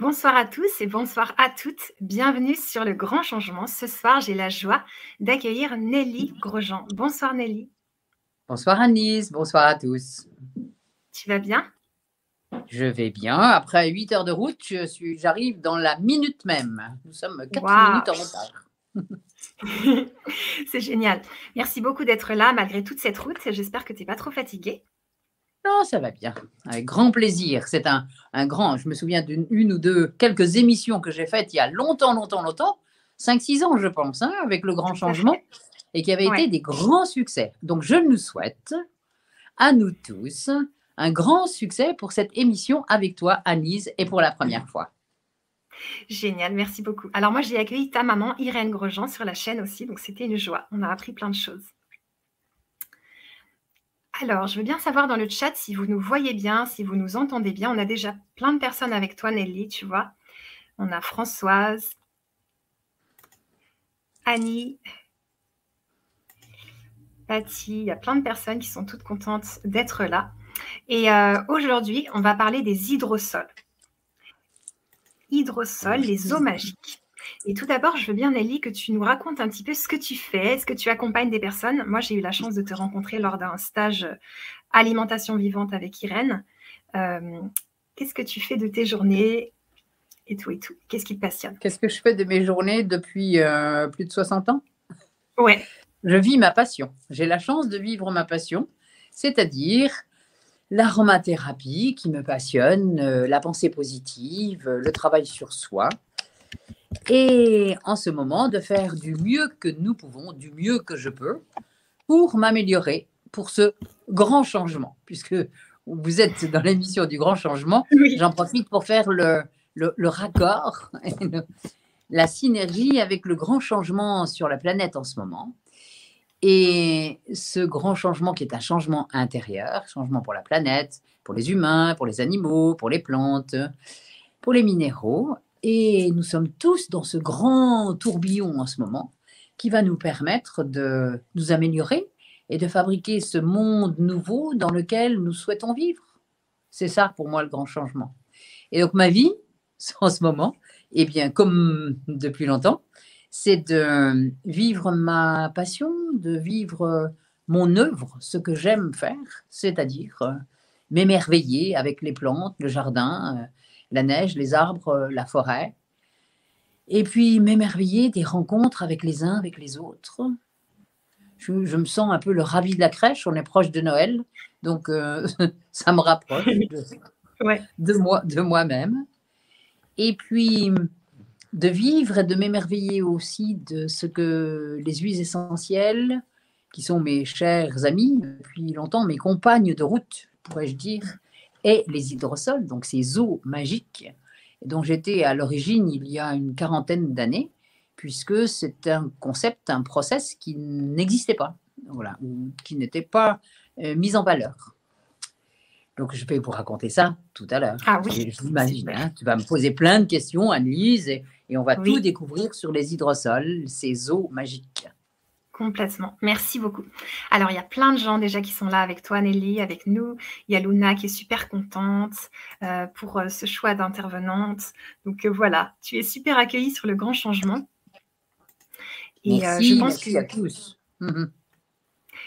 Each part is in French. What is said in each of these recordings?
Bonsoir à tous et bonsoir à toutes. Bienvenue sur le grand changement. Ce soir, j'ai la joie d'accueillir Nelly Grosjean. Bonsoir Nelly. Bonsoir Annise, bonsoir à tous. Tu vas bien? Je vais bien. Après 8 heures de route, je suis, j'arrive dans la minute même. Nous sommes 4 minutes en retard. C'est génial. Merci beaucoup d'être là malgré toute cette route. J'espère que tu n'es pas trop fatiguée. Non, ça va bien. Avec grand plaisir. C'est un, un, grand. Je me souviens d'une une ou deux, quelques émissions que j'ai faites il y a longtemps, longtemps, longtemps. 5-6 ans, je pense, hein, avec le grand changement, et qui avaient été des grands succès. Donc, je nous souhaite à nous tous un grand succès pour cette émission avec toi, Anise, et pour la première fois. Génial, merci beaucoup. Alors moi, j'ai accueilli ta maman, Irène Grosjean, sur la chaîne aussi, donc c'était une joie. On a appris plein de choses. Alors, je veux bien savoir dans le chat si vous nous voyez bien, si vous nous entendez bien. On a déjà plein de personnes avec toi, Nelly, tu vois. On a Françoise, Annie, Patty. Il y a plein de personnes qui sont toutes contentes d'être là. Et euh, aujourd'hui, on va parler des hydrosols. Hydrosols, les eaux magiques. Et tout d'abord, je veux bien, Nelly, que tu nous racontes un petit peu ce que tu fais. Est-ce que tu accompagnes des personnes? Moi, j'ai eu la chance de te rencontrer lors d'un stage alimentation vivante avec Irène. Euh, qu'est-ce que tu fais de tes journées et tout et tout? Qu'est-ce qui te passionne? Qu'est-ce que je fais de mes journées depuis euh, plus de 60 ans? Ouais. Je vis ma passion. J'ai la chance de vivre ma passion, c'est-à-dire l'aromathérapie qui me passionne, euh, la pensée positive, le travail sur soi et en ce moment de faire du mieux que nous pouvons, du mieux que je peux, pour m'améliorer pour ce grand changement, puisque vous êtes dans l'émission du grand changement. J'en profite pour faire le, le, raccord, la synergie avec le grand changement sur la planète en ce moment. Et ce grand changement qui est un changement intérieur, changement pour la planète, pour les humains, pour les animaux, pour les plantes, pour les minéraux, et nous sommes tous dans ce grand tourbillon en ce moment qui va nous permettre de nous améliorer et de fabriquer ce monde nouveau dans lequel nous souhaitons vivre. C'est ça pour moi le grand changement. Et donc ma vie en ce moment, eh bien comme depuis longtemps, c'est de vivre ma passion, de vivre mon œuvre, ce que j'aime faire, c'est-à-dire m'émerveiller avec les plantes, le jardin, la neige, les arbres, euh, la forêt. Et puis m'émerveiller des rencontres avec les uns, avec les autres. Je, me sens un peu le ravi de la crèche, on est proche de Noël, donc euh, ça me rapproche de, moi, de moi-même. Et puis de vivre et de m'émerveiller aussi de ce que les huiles essentielles, qui sont mes chers amis depuis longtemps, mes compagnes de route, pourrais-je dire, et les hydrosols, donc ces eaux magiques, dont j'étais à l'origine il y a une quarantaine d'années, puisque c'est un concept, un process qui n'existait pas, voilà, qui n'était pas euh, mis en valeur. Donc, je vais vous raconter ça tout à l'heure. Ah oui. Je m'imagine, hein, tu vas me poser plein de questions, Annelise, et, et on va tout découvrir sur les hydrosols, ces eaux magiques. Complètement. Merci beaucoup. Alors, il y a plein de gens déjà qui sont là avec toi, Nelly, avec nous. Il y a Luna qui est super contente euh, pour euh, ce choix d'intervenante. Donc euh, voilà, tu es super accueillie sur le grand changement. Et merci, je pense que, à tous. Mhm.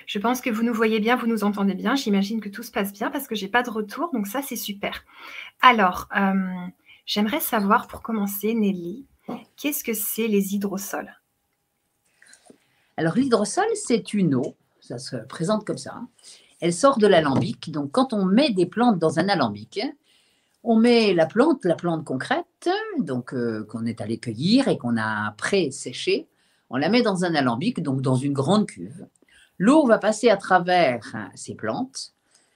Je pense que vous nous voyez bien, vous nous entendez bien. J'imagine que tout se passe bien parce que j'ai pas de retour, donc ça c'est super. Alors, j'aimerais savoir pour commencer, Nelly, qu'est-ce que c'est les hydrosols? Alors l'hydrosol, c'est une eau, ça se présente comme ça. Elle sort de l'alambic. Donc quand on met des plantes dans un alambic, on met la plante, la plante concrète, donc euh, qu'on est allé cueillir et qu'on a pré-séchée, on la met dans un alambic, donc dans une grande cuve. L'eau va passer à travers hein, ces plantes,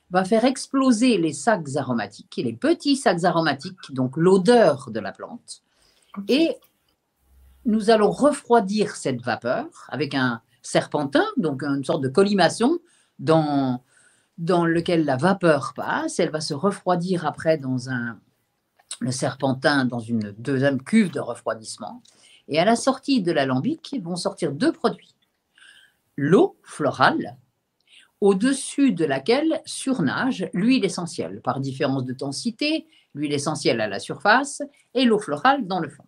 va faire exploser les sacs aromatiques, les petits sacs aromatiques, donc l'odeur de la plante, et nous allons refroidir cette vapeur avec un serpentin, donc une sorte de colimaçon dans, dans lequel la vapeur passe. Elle va se refroidir après dans un, le serpentin dans une deuxième cuve de refroidissement. Et à la sortie de l'alambic vont sortir deux produits. L'eau florale, au-dessus de laquelle surnage l'huile essentielle, par différence de densité, l'huile essentielle à la surface et l'eau florale dans le fond.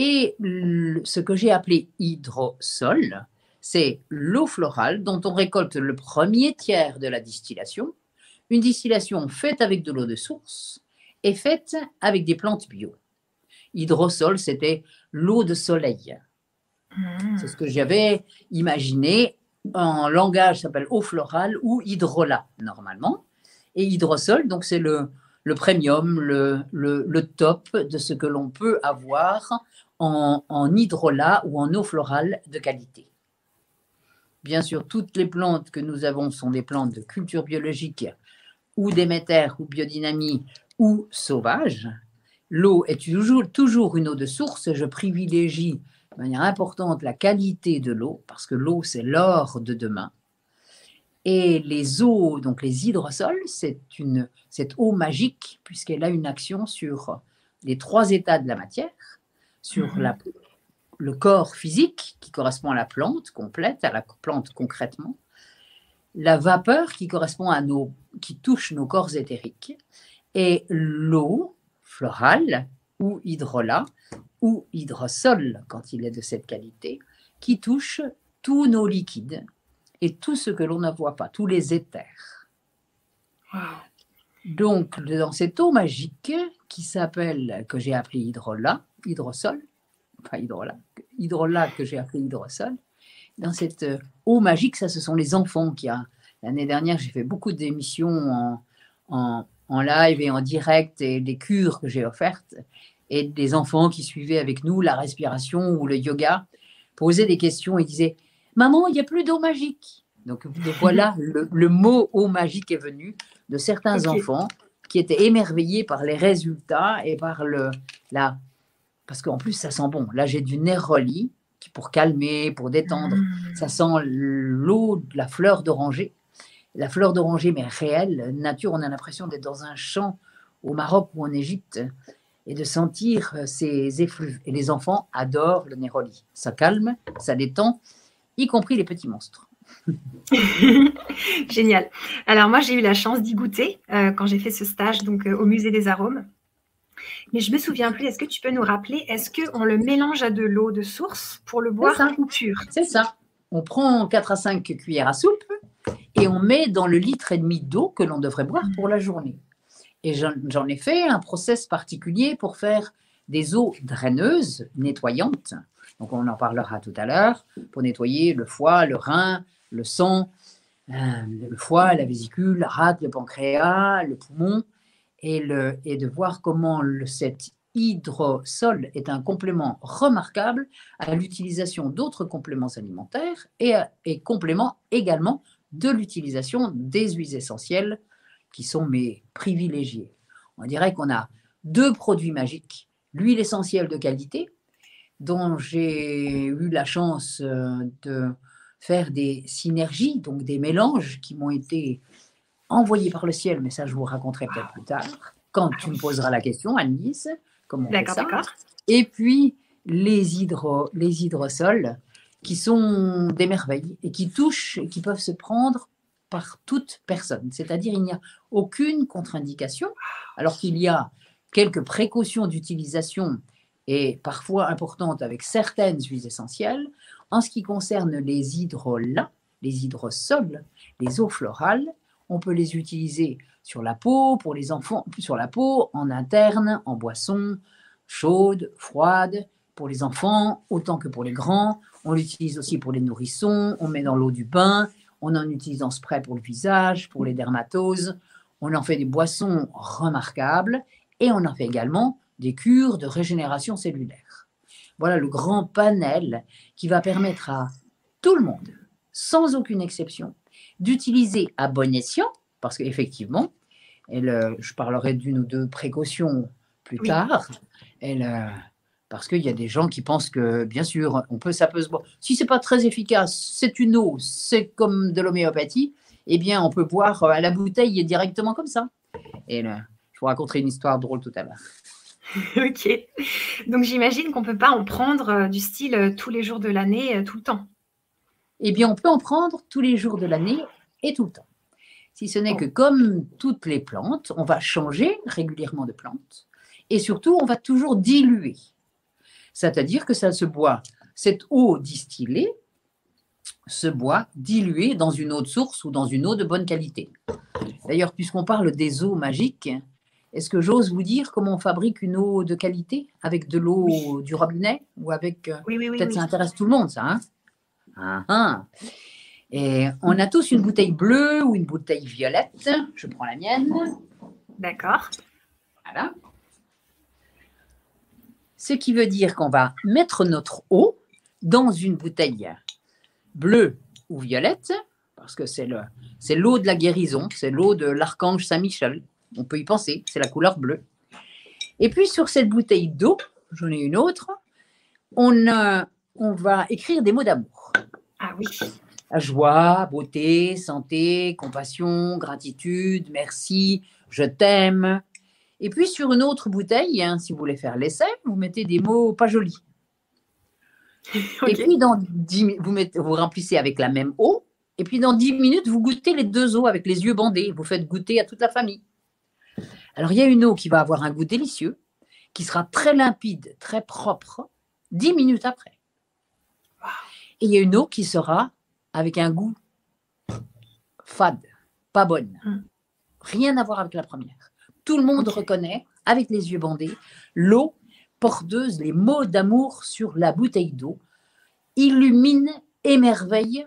Et ce que j'ai appelé hydrosol, c'est l'eau florale dont on récolte le premier tiers de la distillation, une distillation faite avec de l'eau de source et faite avec des plantes bio. Hydrosol, c'était l'eau de soleil. Hmm. C'est ce que j'avais imaginé en langage s'appelle eau florale ou hydrolat normalement. Et hydrosol, donc c'est le, le premium, le, le, top de ce que l'on peut avoir en, en hydrolat ou en eau florale de qualité. Bien sûr, toutes les plantes que nous avons sont des plantes de culture biologique ou d'émetteurs ou biodynamie ou sauvages. L'eau est toujours, toujours une eau de source. Je privilégie de manière importante la qualité de l'eau, parce que l'eau, c'est l'or de demain. Et les eaux, donc les hydrosols, c'est une cette eau magique, puisqu'elle a une action sur les trois états de la matière, sur la, le corps physique, qui correspond à la plante complète, à la plante concrètement, la vapeur qui correspond à nos, qui touche nos corps éthériques, et l'eau florale ou hydrolat, ou hydrosol quand il est de cette qualité, qui touche tous nos liquides et tout ce que l'on ne voit pas, tous les éthers. Donc, dans cette eau magique qui s'appelle, que j'ai appelée hydrolat, hydrosol, enfin hydrolat, hydrolat que j'ai appelé hydrosol, dans cette eau magique, ça, ce sont les enfants qui a. L'année dernière, j'ai fait beaucoup d'émissions en, en, live et en direct et des cures que j'ai offertes et des enfants qui suivaient avec nous la respiration ou le yoga posaient des questions et disaient Maman, il n'y a plus d'eau magique. Donc, voilà, le, mot eau magique est venu de certains enfants qui étaient émerveillés par les résultats et par le. La, parce qu'en plus, ça sent bon. Là, j'ai du Neroli qui pour calmer, pour détendre. Mmh. Ça sent l'eau, la fleur d'oranger. La fleur d'oranger, mais réelle, nature, on a l'impression d'être dans un champ au Maroc ou en Égypte et de sentir euh, ces effluves. Et les enfants adorent le Néroli. Ça calme, ça détend, y compris les petits monstres. Génial. Alors moi, j'ai eu la chance d'y goûter euh, quand j'ai fait ce stage donc euh, au musée des arômes. Mais je me souviens plus. Est-ce que tu peux nous rappeler Est-ce qu'on le mélange à de l'eau de source pour le boire en pur C'est ça. On prend 4 à 5 cuillères à soupe et on met dans le litre et demi d'eau que l'on devrait boire pour la journée. Et j'en ai fait un process particulier pour faire des eaux draineuses, nettoyantes. Donc on en parlera tout à l'heure, pour nettoyer le foie, le rein, le sang, euh, le foie, la vésicule, la rate, le pancréas, le poumon, et, le, et de voir comment le, cet hydrosol est un complément remarquable à l'utilisation d'autres compléments alimentaires et, et complément également de l'utilisation des huiles essentielles qui sont mes privilégiés. On dirait qu'on a deux produits magiques, l'huile essentielle de qualité, dont j'ai eu la chance euh, de faire des synergies, donc des mélanges qui m'ont été envoyés par le ciel, mais ça je vous raconterai peut-être plus tard, quand tu me poseras la question, Annelise, comment on fait ça. Et puis les, hydro, les hydrosols, qui sont des merveilles et qui touchent et qui peuvent se prendre par toute personne. C'est-à-dire, il n'y a aucune contre-indication, alors qu'il y a quelques précautions d'utilisation et parfois importantes avec certaines huiles essentielles. En ce qui concerne les hydrolats, les hydrosols, les eaux florales, on peut les utiliser sur la peau, pour les enfants, sur la peau, en interne, en boisson, chaude, froide, pour les enfants autant que pour les grands. On l'utilise aussi pour les nourrissons, on met dans l'eau du bain, on en utilise en spray pour le visage, pour les dermatoses. On en fait des boissons remarquables et on en fait également des cures de régénération cellulaire. Voilà le grand panel qui va permettre à tout le monde, sans aucune exception, d'utiliser à bon escient, parce qu'effectivement, je parlerai d'une ou deux précautions plus tard, elle, parce qu'il y a des gens qui pensent que, bien sûr, on peut, ça peut se boire. Si c'est pas très efficace, c'est une eau, c'est comme de l'homéopathie, eh bien, on peut boire à la bouteille directement comme ça. Et je vous raconterai une histoire drôle tout à l'heure. ok. Donc, j'imagine qu'on ne peut pas en prendre euh, du style euh, tous les jours de l'année, euh, tout le temps. Eh bien, on peut en prendre tous les jours de l'année et tout le temps. Si ce n'est que comme toutes les plantes, on va changer régulièrement de plante et surtout on va toujours diluer. C'est-à-dire que ça se boit, cette eau distillée se boit diluée dans une eau de source ou dans une eau de bonne qualité. D'ailleurs, puisqu'on parle des eaux magiques, est-ce que j'ose vous dire comment on fabrique une eau de qualité avec de l'eau du robinet ou avec euh, Oui, oui, oui. Peut-être ça intéresse tout le monde, ça. Hein? Ah, ah. Et on a tous une bouteille bleue ou une bouteille violette. Je prends la mienne. D'accord. Voilà. Ce qui veut dire qu'on va mettre notre eau dans une bouteille bleue ou violette, parce que c'est le, c'est l'eau de la guérison, c'est l'eau de l'archange Saint-Michel. On peut y penser, c'est la couleur bleue. Et puis sur cette bouteille d'eau, j'en ai une autre, on, a- on va écrire des mots d'amour. Oui. La joie, beauté, santé, compassion, gratitude, merci, je t'aime. Et puis sur une autre bouteille, hein, si vous voulez faire l'essai, vous mettez des mots pas jolis. Et puis dans 10 mi- vous, mettez, vous remplissez avec la même eau. Et puis dans 10 minutes, vous goûtez les deux eaux avec les yeux bandés. Vous faites goûter à toute la famille. Alors il y a une eau qui va avoir un goût délicieux, qui sera très limpide, très propre, 10 minutes après. Et il y a une eau qui sera avec un goût fade, pas bonne. Mm. Rien à voir avec la première. Tout le monde reconnaît, avec les yeux bandés, l'eau porteuse, les mots d'amour sur la bouteille d'eau, illumine, émerveille,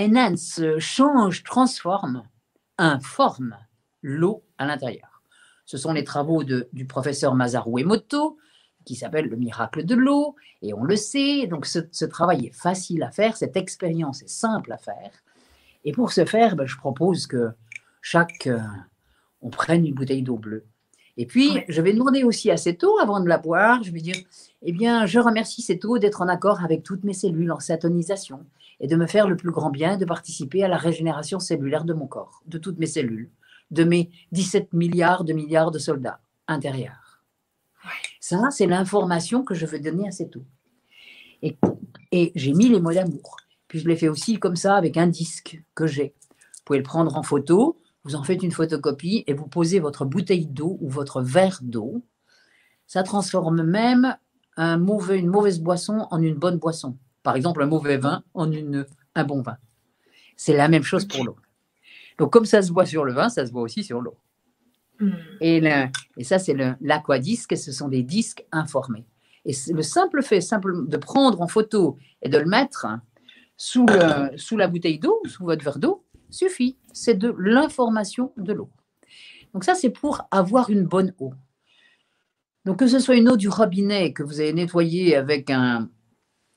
enhance, change, transforme, informe l'eau à l'intérieur. Ce sont les travaux de- du professeur Masaru Emoto, qui s'appelle Le miracle de l'eau, et on le sait, donc ce, ce travail est facile à faire, cette expérience est simple à faire. Et pour ce faire, ben, je propose que chaque, euh, on prenne une bouteille d'eau bleue. Et puis, je vais demander aussi à cette eau, avant de la boire, je vais dire, eh bien, je remercie cette eau d'être en accord avec toutes mes cellules en syntonisation et de me faire le plus grand bien, de participer à la régénération cellulaire de mon corps, de toutes mes cellules, de mes 17 milliards de milliards de soldats intérieurs. Ça, c'est l'information que je veux donner à cette eau. Et, et j'ai mis les mots d'amour. Puis je l'ai fait aussi comme ça avec un disque que j'ai. Vous pouvez le prendre en photo, vous en faites une photocopie et vous posez votre bouteille d'eau ou votre verre d'eau. Ça transforme même un mauvais, une mauvaise boisson en une bonne boisson. Par exemple, un mauvais vin en une, un bon vin. C'est la même chose pour l'eau. Donc, comme ça se boit sur le vin, ça se boit aussi sur l'eau. Hmm. Et, et ça, c'est l'aquadisque, ce sont des disques informés. Et le simple fait simple de prendre en photo et de le mettre sous la bouteille d'eau, sous votre verre d'eau, suffit. C'est de l'information de l'eau. Donc ça, c'est pour avoir une bonne eau. Donc que ce soit une eau du robinet que vous avez nettoyée avec un,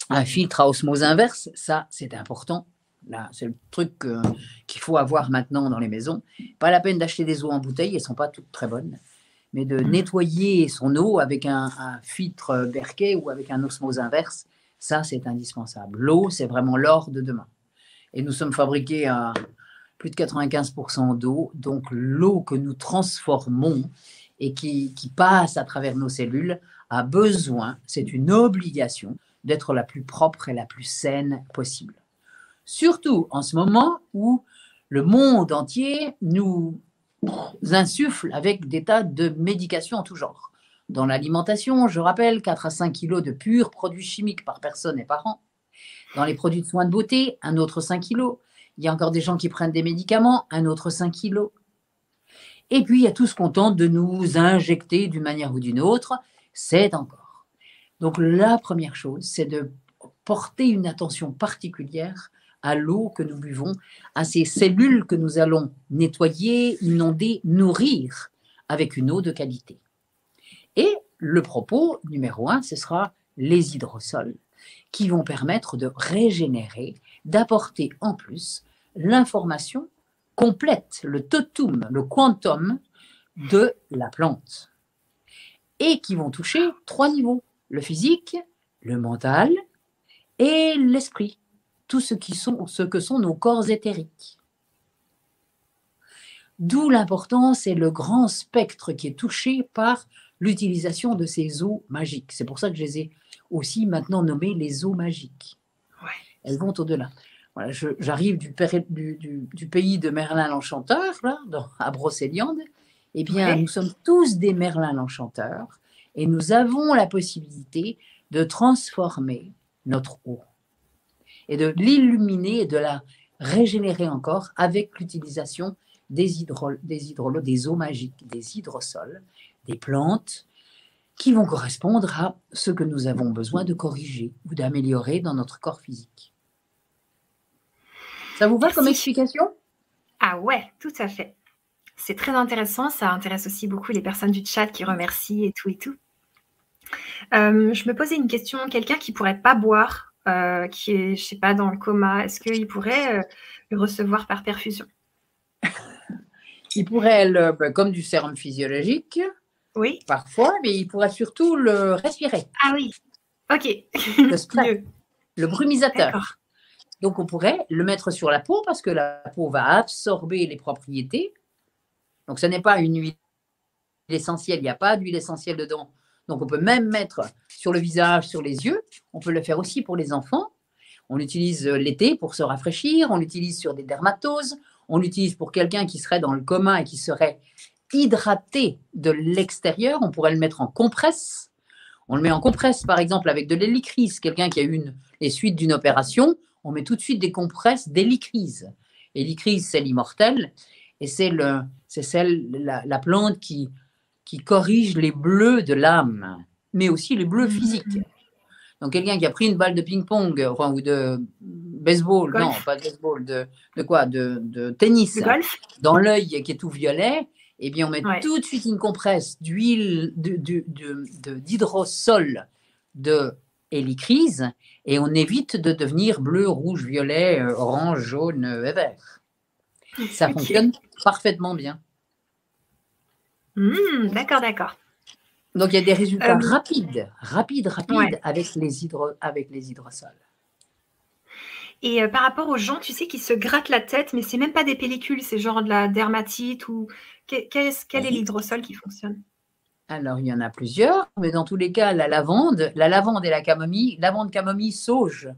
un filtre à osmose inverse, ça, c'est important. C'est le truc euh, qu'il faut avoir maintenant dans les maisons. Pas la peine d'acheter des eaux en bouteille, elles ne sont pas toutes très bonnes. Mais de nettoyer son eau avec un, un filtre Berkey ou avec un osmose inverse, ça, c'est indispensable. L'eau, c'est vraiment l'or de demain. Et nous sommes fabriqués à plus de 95% d'eau. Donc, l'eau que nous transformons et qui, qui passe à travers nos cellules a besoin, c'est une obligation, d'être la plus propre et la plus saine possible. Surtout en ce moment où le monde entier nous insuffle avec des tas de médications en tout genre. Dans l'alimentation, je rappelle, 4 à 5 kilos de purs produits chimiques par personne et par an. Dans les produits de soins de beauté, un autre 5 kilos. Il y a encore des gens qui prennent des médicaments, un autre 5 kilos. Et puis, il y a tout ce qu'on tente de nous injecter d'une manière ou d'une autre. C'est encore. Donc, la première chose, c'est de porter une attention particulière à l'eau que nous buvons, à ces cellules que nous allons nettoyer, inonder, nourrir avec une eau de qualité. Et le propos numéro un, ce sera les hydrosols qui vont permettre de régénérer, d'apporter en plus l'information complète, le totum, le quantum de la plante. Et qui vont toucher trois niveaux, le physique, le mental et l'esprit, tout ce, qui sont, ce que sont nos corps éthériques. D'où l'importance et le grand spectre qui est touché par l'utilisation de ces eaux magiques. C'est pour ça que je les ai aussi maintenant nommées les eaux magiques. Ouais. Elles vont au-delà. voilà, j'arrive du, du, du, pays de Merlin l'Enchanteur, là, à Brocéliande. Eh bien, nous sommes tous des Merlin l'Enchanteur et nous avons la possibilité de transformer notre eau et de l'illuminer et de la régénérer encore avec l'utilisation des, des hydrolos, des eaux magiques, des hydrosols, des plantes qui vont correspondre à ce que nous avons besoin de corriger ou d'améliorer dans notre corps physique. Ça vous va comme explication? Ah ouais, tout à fait. C'est très intéressant. Ça intéresse aussi beaucoup les personnes du chat qui remercient et tout et tout. Euh, je me posais une question. Quelqu'un qui pourrait pas boire, euh, qui est, je sais pas, dans le coma, est-ce qu'il pourrait euh, le recevoir par perfusion? Il pourrait, le, ben, comme du sérum physiologique, oui. parfois, mais il pourrait surtout le respirer. Ah oui, ok. Le spray, le brumisateur. Donc, on pourrait le mettre sur la peau parce que la peau va absorber les propriétés. Donc, ce n'est pas une huile essentielle, il n'y a pas d'huile essentielle dedans. Donc, on peut même mettre sur le visage, sur les yeux. On peut le faire aussi pour les enfants. On l'utilise l'été pour se rafraîchir. On l'utilise sur des dermatoses. On l'utilise pour quelqu'un qui serait dans le commun et qui serait hydraté de l'extérieur. On pourrait le mettre en compresse. On le met en compresse, par exemple, avec de l'hélicryse. Quelqu'un qui a eu une, les suites d'une opération, on met tout de suite des compresses d'hélicryse. Hélicryse, c'est l'immortel, et c'est c'est celle, la, plante qui, qui corrige les bleus de l'âme, mais aussi les bleus physiques. Donc quelqu'un qui a pris une balle de ping-pong ou de baseball, non, pas de baseball, de, de quoi, de, de tennis, dans l'œil qui est tout violet, eh bien on met tout de suite une compresse d'huile d'hydrosol de, hélicryse et on évite de devenir bleu, rouge, violet, euh, orange, jaune euh, et vert. Ça fonctionne parfaitement bien. Hmm, d'accord, d'accord. Donc il y a des résultats euh, rapides, rapides, rapides avec, les hydro, avec les hydrosols. Et par rapport aux gens, tu sais, qui se grattent la tête, mais c'est même pas des pellicules, c'est genre de la dermatite ou quel est l'hydrosol qui fonctionne? Alors, il y en a plusieurs, mais dans tous les cas, la lavande, la lavande et la camomille, lavande, camomille, sauge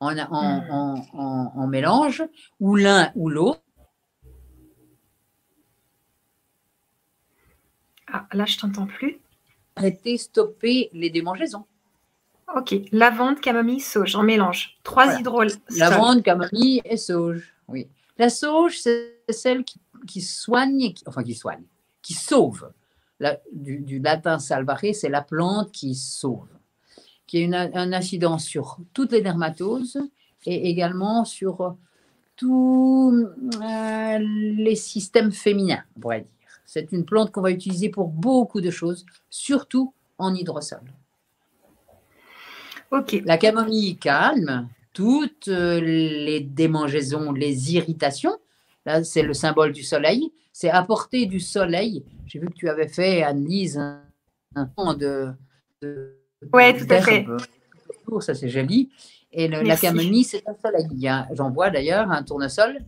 en, en, mélange, ou l'un ou l'autre. Ah, là, je t'entends plus. Arrêter, stopper les démangeaisons. Ok, lavande, camomille, sauge en mélange. Trois hydroles. Lavande, camomille et sauge, oui. La sauge, c'est celle qui, soigne, enfin qui soigne, qui sauve du, latin salvare, c'est la plante qui sauve, qui a une, un incidence sur toutes les dermatoses et également sur tous euh, les systèmes féminins, on pourrait dire. C'est une plante qu'on va utiliser pour beaucoup de choses, surtout en hydrosol. Ok. La camomille calme toutes euh, les démangeaisons, les irritations. Là, c'est le symbole du soleil c'est apporter du soleil. J'ai vu que tu avais fait, Anne-Lise, un fond de, Oui, tout à fait. Ça, c'est joli. Et la camomille, c'est un soleil. J'en vois d'ailleurs un tournesol.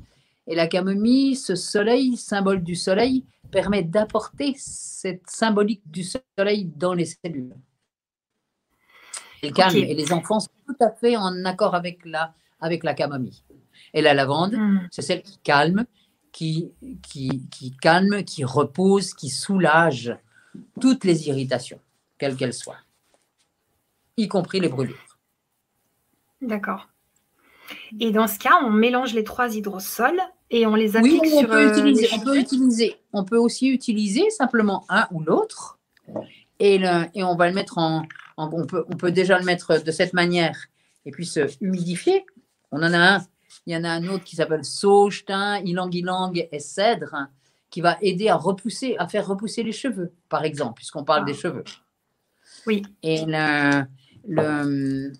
Et la camomille, ce soleil, symbole du soleil, permet d'apporter cette symbolique du soleil dans les cellules. Et calme. Et les enfants sont tout à fait en accord avec la, avec la camomille. Et la lavande, hmm. c'est celle qui calme, qui, qui, calme, qui repose, qui soulage toutes les irritations, quelles qu'elles soient, y compris les brûlures. D'accord. Et dans ce cas, on mélange les trois hydrosols et on les applique oui, on Peut euh, utiliser, on peut utiliser. On peut aussi utiliser simplement un ou l'autre. Et, et on va le mettre en, on, peut, on peut déjà le mettre de cette manière et puis se humidifier. On en a un il y en a un autre qui s'appelle sauge, thym, ylang-ylang et cèdre, qui va aider à repousser, à faire repousser les cheveux, par exemple, puisqu'on parle des ah. cheveux. Oui. Et le,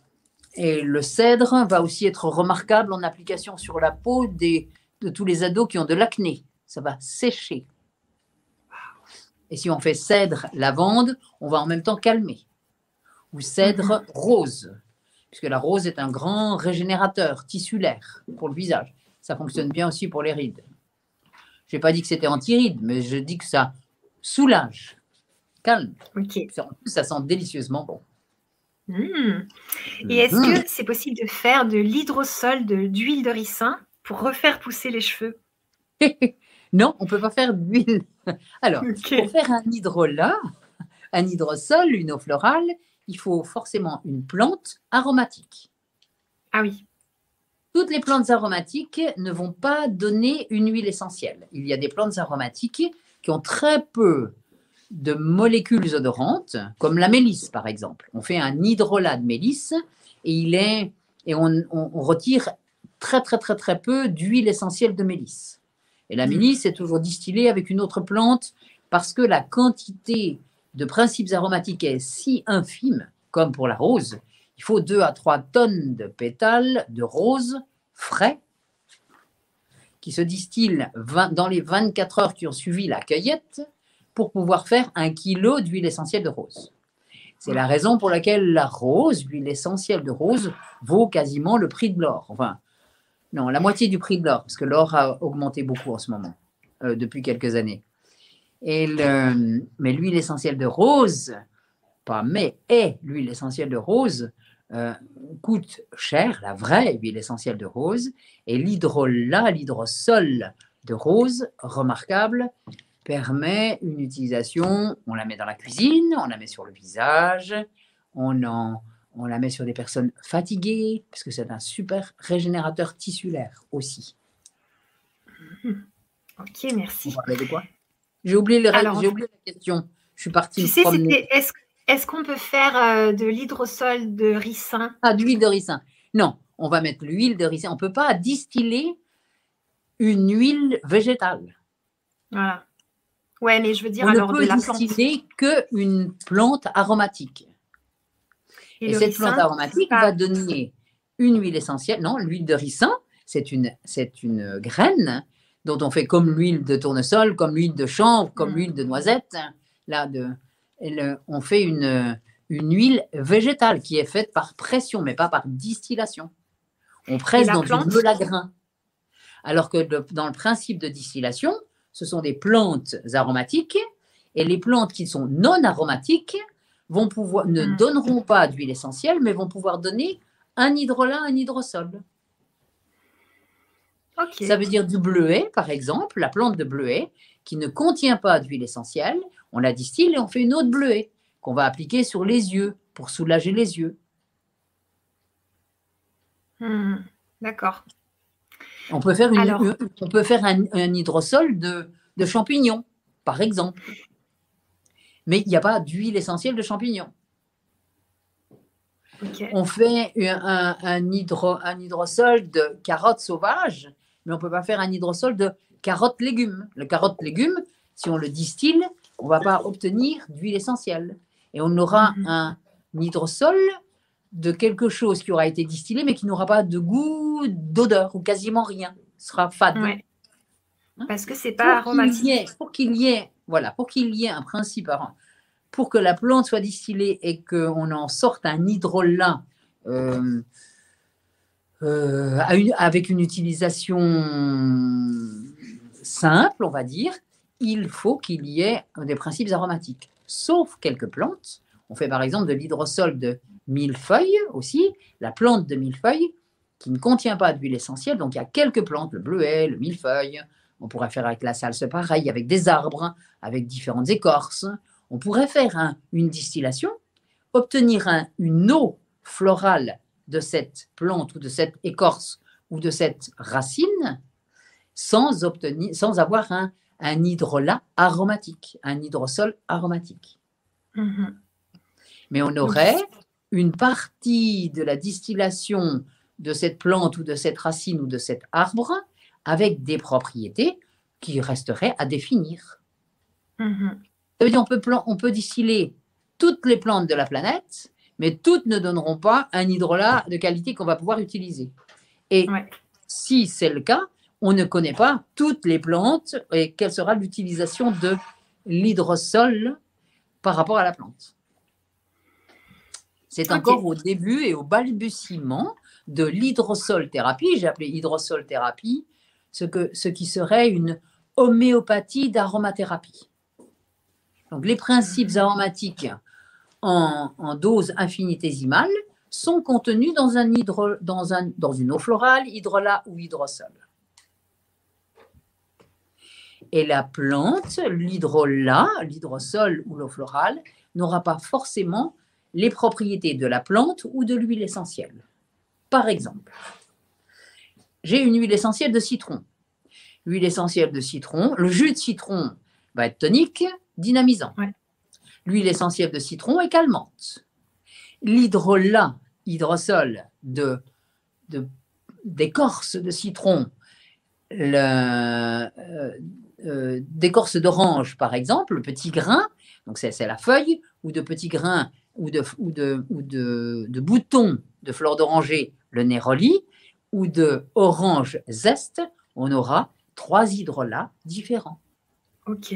et le cèdre va aussi être remarquable en application sur la peau des, de tous les ados qui ont de l'acné. Ça va sécher. Et si on fait cèdre, lavande, on va en même temps calmer. Ou cèdre mhm. rose, puisque la rose est un grand régénérateur tissulaire pour le visage. Ça fonctionne bien aussi pour les rides. Je n'ai pas dit que c'était anti-rides, mais je dis que ça soulage, calme. Ok. ça sent délicieusement bon. Mmh. Et est-ce Mhm. que c'est possible de faire de l'hydrosol d'huile de ricin pour refaire pousser les cheveux? Non, on ne peut pas faire d'huile. Alors, pour faire un hydrolat, un hydrosol, une eau florale, il faut forcément une plante aromatique. Ah oui. Toutes les plantes aromatiques ne vont pas donner une huile essentielle. Il y a des plantes aromatiques qui ont très peu de molécules odorantes, comme la mélisse par exemple. On fait un hydrolat de mélisse et, il est, et on, on- on retire très très très très peu d'huile essentielle de mélisse. Et la Mhm. mélisse est toujours distillée avec une autre plante parce que la quantité de principes aromatiques est si infime, comme pour la rose, il faut 2 à 3 tonnes de pétales de rose frais qui se distillent 20 dans les 24 heures qui ont suivi la cueillette pour pouvoir faire un kilo d'huile essentielle de rose. C'est la raison pour laquelle la rose, l'huile essentielle de rose, vaut quasiment le prix de l'or. Enfin, non, la moitié du prix de l'or, parce que l'or a augmenté beaucoup en ce moment, euh, depuis quelques années. Et le- mais l'huile essentielle de rose, pas mais, est l'huile essentielle de rose, euh, coûte cher, la vraie huile essentielle de rose, et l'hydrolat, l'hydrosol de rose, remarquable, permet une utilisation, on la met dans la cuisine, on la met sur le visage, on, en, on la met sur des personnes fatiguées, parce que c'est un super régénérateur tissulaire aussi. Ok, merci. De J'ai oublié, le- Alors, j'ai oublié la question. Je suis partie Tu sais, est-ce qu'on peut faire euh, de l'hydrosol de ricin? Ah, d'huile de ricin. Non, on va mettre l'huile de ricin. On ne peut pas distiller une huile végétale. Voilà. Ouais, mais je veux dire on alors ne de peut plante. distiller qu'une plante aromatique. Et, cette ricin, plante aromatique pas- va donner une huile essentielle. Non, l'huile de ricin, c'est une, c'est une graine dont on fait comme l'huile de tournesol, comme l'huile de chanvre, comme Mm. l'huile de noisette. Là, de, on fait une, une huile végétale qui est faite par pression, mais pas par distillation. On presse dans plante du meule à grains. Alors que dans le principe de distillation, ce sont des plantes aromatiques et les plantes qui sont non aromatiques vont pouvoir, ne Mm. donneront pas d'huile essentielle, mais vont pouvoir donner un hydrolat, un hydrosol. Ça veut dire du bleuet, par exemple, la plante de bleuet, qui ne contient pas d'huile essentielle, on la distille et on fait une eau de bleuet qu'on va appliquer sur les yeux pour soulager les yeux. Hmm, D'accord. On peut faire, une- Alors- une- on peut faire un, un hydrosol de, de champignons, par exemple. Mais il n'y a pas d'huile essentielle de champignons. On fait un, hydro- un hydrosol de carottes sauvages, mais on ne peut pas faire un hydrosol de carottes légumes. Le carotte légume, si on le distille, on ne va pas obtenir d'huile essentielle. Et on aura Mhm. un hydrosol de quelque chose qui aura été distillé, mais qui n'aura pas de goût, d'odeur, ou quasiment rien. Ce sera fade. Ouais. Hein? Parce que c'est pas Pour aromatique. ait- Pour qu'il y ait, voilà, pour qu'il y ait un principe, arom- pour que la plante soit distillée et qu'on en sorte un hydrolat euh, euh, avec une utilisation simple, on va dire, il faut qu'il y ait des principes aromatiques. Sauf quelques plantes. On fait par exemple de l'hydrosol de millefeuille aussi, la plante de millefeuille qui ne contient pas d'huile essentielle. Donc il y a quelques plantes, le bleuet, le millefeuille. On pourrait faire avec la salse pareil, avec des arbres, avec différentes écorces. On pourrait faire un- une distillation, obtenir un- une eau florale de cette plante ou de cette écorce ou de cette racine sans, obtenir, sans avoir un, un hydrolat aromatique, un hydrosol aromatique. Mhm. Mais on aurait une partie de la distillation de cette plante ou de cette racine ou de cet arbre avec des propriétés qui resteraient à définir. Ça veut dire on peut, on peut distiller toutes les plantes de la planète, mais toutes ne donneront pas un hydrolat de qualité qu'on va pouvoir utiliser. Et Ouais. si c'est le cas, on ne connaît pas toutes les plantes et quelle sera l'utilisation de l'hydrosol par rapport à la plante. C'est encore au début et au balbutiement de l'hydrosol thérapie, j'ai appelé hydrosol thérapie, ce, que, ce qui serait une homéopathie d'aromathérapie. Donc les principes aromatiques en, en dose infinitésimale sont contenus dans, un hydro, dans, un, dans une eau florale, hydrolat ou hydrosol. Et la plante, l'hydrolat, l'hydrosol ou l'eau florale, n'aura pas forcément les propriétés de la plante ou de l'huile essentielle. Par exemple, j'ai une huile essentielle de citron. L'huile essentielle de citron, le jus de citron va être tonique, dynamisant. L'huile essentielle de citron est calmante. L'hydrolat, hydrosol de, d'écorce de citron, le, euh, euh, d'écorce d'orange, par exemple, le petit grain, donc c'est, la feuille, ou de petits grains, ou de, ou de, ou de, de boutons de fleurs d'oranger, le néroli, ou de orange zeste, on aura trois hydrolats différents. Ok.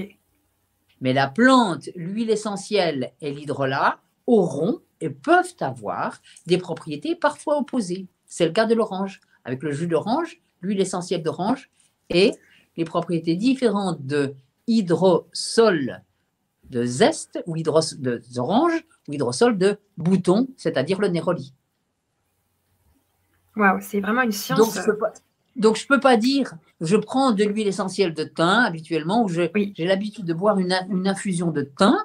Mais la plante, l'huile essentielle et l'hydrolat auront et peuvent avoir des propriétés parfois opposées. C'est le cas de l'orange. Avec le jus d'orange, l'huile essentielle d'orange et les propriétés différentes de hydrosol de zeste ou d'orange ou hydrosol de bouton, c'est-à-dire le néroli. Waouh, c'est vraiment une science. Donc, je ne peux pas dire, je prends de l'huile essentielle de thym habituellement, où j'ai l'habitude de boire une, une, infusion de thym,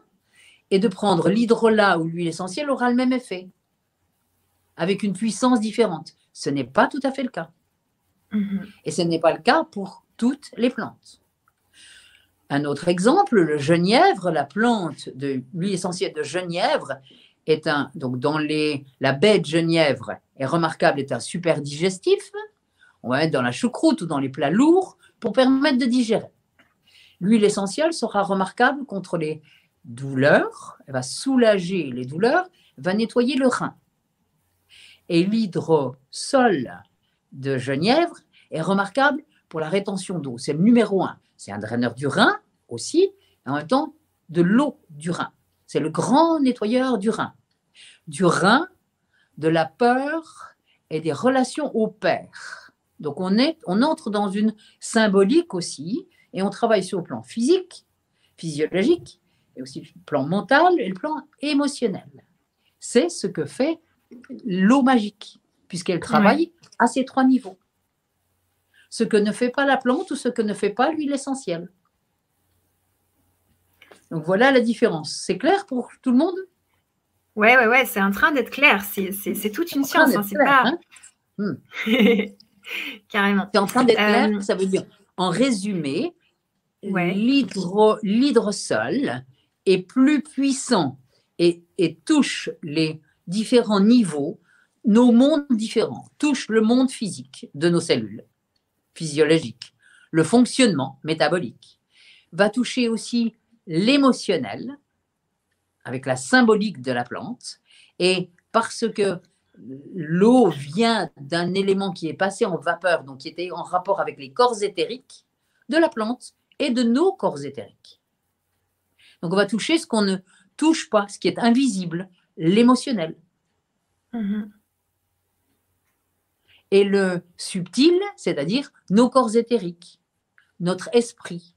et de prendre l'hydrolat ou l'huile essentielle aura le même effet, avec une puissance différente. Ce n'est pas tout à fait le cas. Mhm. Et ce n'est pas le cas pour toutes les plantes. Un autre exemple, le genièvre, la plante de l'huile essentielle de genièvre est un, donc dans les, la baie de genièvre est remarquable, est un super digestif. On va mettre dans la choucroute ou dans les plats lourds pour permettre de digérer. L'huile essentielle sera remarquable contre les douleurs, elle va soulager les douleurs, va nettoyer le rein. Et l'hydrosol de genièvre est remarquable pour la rétention d'eau. C'est le numéro un. C'est un draineur du rein aussi, et en même temps de l'eau du rein. C'est le grand nettoyeur du rein. Du rein, de la peur et des relations au père. Donc on, est, on entre dans une symbolique aussi, et on travaille sur le plan physique, physiologique, et aussi le plan mental et le plan émotionnel. C'est ce que fait l'eau magique, puisqu'elle travaille à ces trois niveaux. Ce que ne fait pas la plante ou ce que ne fait pas l'huile essentielle. Donc voilà la différence. C'est clair pour tout le monde? Ouais, ouais, ouais, c'est en train d'être clair. C'est toute une science. Hein, c'est pas. Hein? Hmm. Carrément. C'est en train d'être clair, euh, ça veut dire, en résumé, l'hydrosol est plus puissant et, touche les différents niveaux, nos mondes différents, touche le monde physique de nos cellules physiologiques, le fonctionnement métabolique, va toucher aussi l'émotionnel avec la symbolique de la plante et parce que l'eau vient d'un élément qui est passé en vapeur, donc qui était en rapport avec les corps éthériques de la plante et de nos corps éthériques. Donc on va toucher ce qu'on ne touche pas, ce qui est invisible, l'émotionnel. Mm-hmm. Et le subtil, c'est-à-dire nos corps éthériques, notre esprit.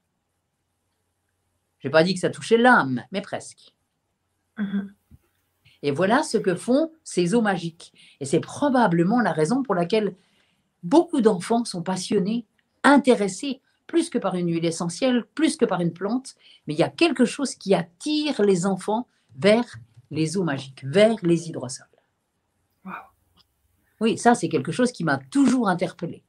Je n'ai pas dit que ça touchait l'âme, mais presque. Mm-hmm. Et voilà ce que font ces eaux magiques. Et c'est probablement la raison pour laquelle beaucoup d'enfants sont passionnés, intéressés plus que par une huile essentielle, plus que par une plante, mais il y a quelque chose qui attire les enfants vers les eaux magiques, vers les hydrosols. Oui, ça c'est quelque chose qui m'a toujours interpellé.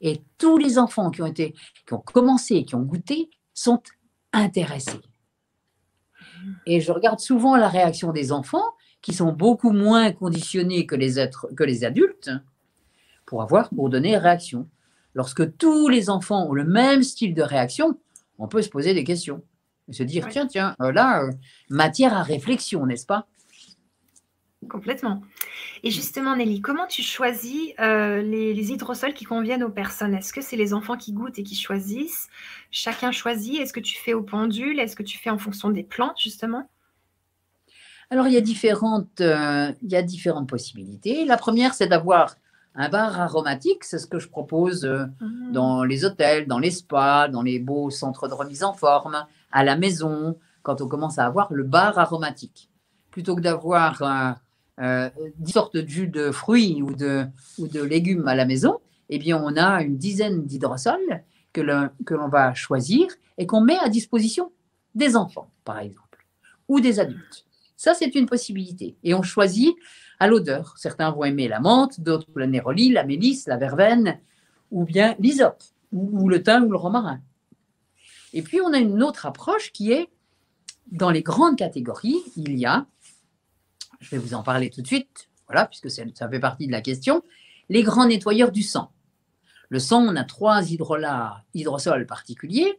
Et tous les enfants qui ont été, qui ont commencé, qui ont goûté, sont intéressés. Et je regarde souvent la réaction des enfants, qui sont beaucoup moins conditionnés que les, êtres, que les adultes, pour avoir, pour donner réaction. Lorsque tous les enfants ont le même style de réaction, on peut se poser des questions et se dire tiens, tiens, euh, là, euh, matière à réflexion, n'est-ce pas? Complètement. Et justement, Nelly, comment tu choisis euh, les, hydrosols qui conviennent aux personnes? Est-ce que c'est les enfants qui goûtent et qui choisissent? Chacun choisit Est-ce que tu fais au pendule Est-ce que tu fais en fonction des plantes, justement? Alors, il y, a différentes, il y a différentes possibilités. La première, c'est d'avoir un bar aromatique, c'est ce que je propose euh, mmh. dans les hôtels, dans les spas, dans les beaux centres de remise en forme, à la maison, quand on commence à avoir le bar aromatique. plutôt que d'avoir euh, 10 sortes de jus de fruits ou de, légumes à la maison, eh bien, on a une dizaine d'hydrosols que l'on va choisir et qu'on met à disposition des enfants, par exemple, ou des adultes. Ça, c'est une possibilité. Et on choisit à l'odeur. Certains vont aimer la menthe, d'autres le néroli, la mélisse, la verveine, ou bien l'hysope, ou, le thym ou le romarin. Et puis, on a une autre approche qui est, dans les grandes catégories, il y a, je vais vous en parler tout de suite, voilà, puisque ça fait partie de la question, les grands nettoyeurs du sang. Le sang, on a trois hydrosols particuliers.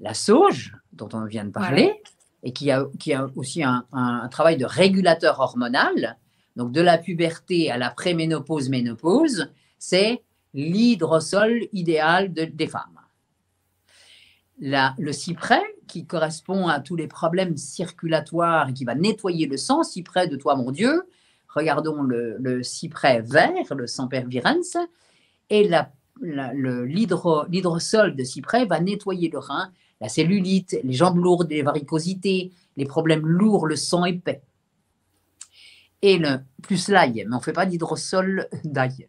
La sauge, dont on vient de parler, et qui a, qui a aussi un, travail de régulateur hormonal, donc de la puberté à la préménopause, ménopause, c'est l'hydrosol idéal des femmes. Le cyprès, qui correspond à tous les problèmes circulatoires et qui va nettoyer le sang, cyprès de toi mon Dieu, regardons le, cyprès vert, le Sempervirens, et l'hydrosol de cyprès va nettoyer le rein, la cellulite, les jambes lourdes, les varicosités, les problèmes lourds, le sang épais. Et le, plus l'ail, mais on ne fait pas d'hydrosol d'ail.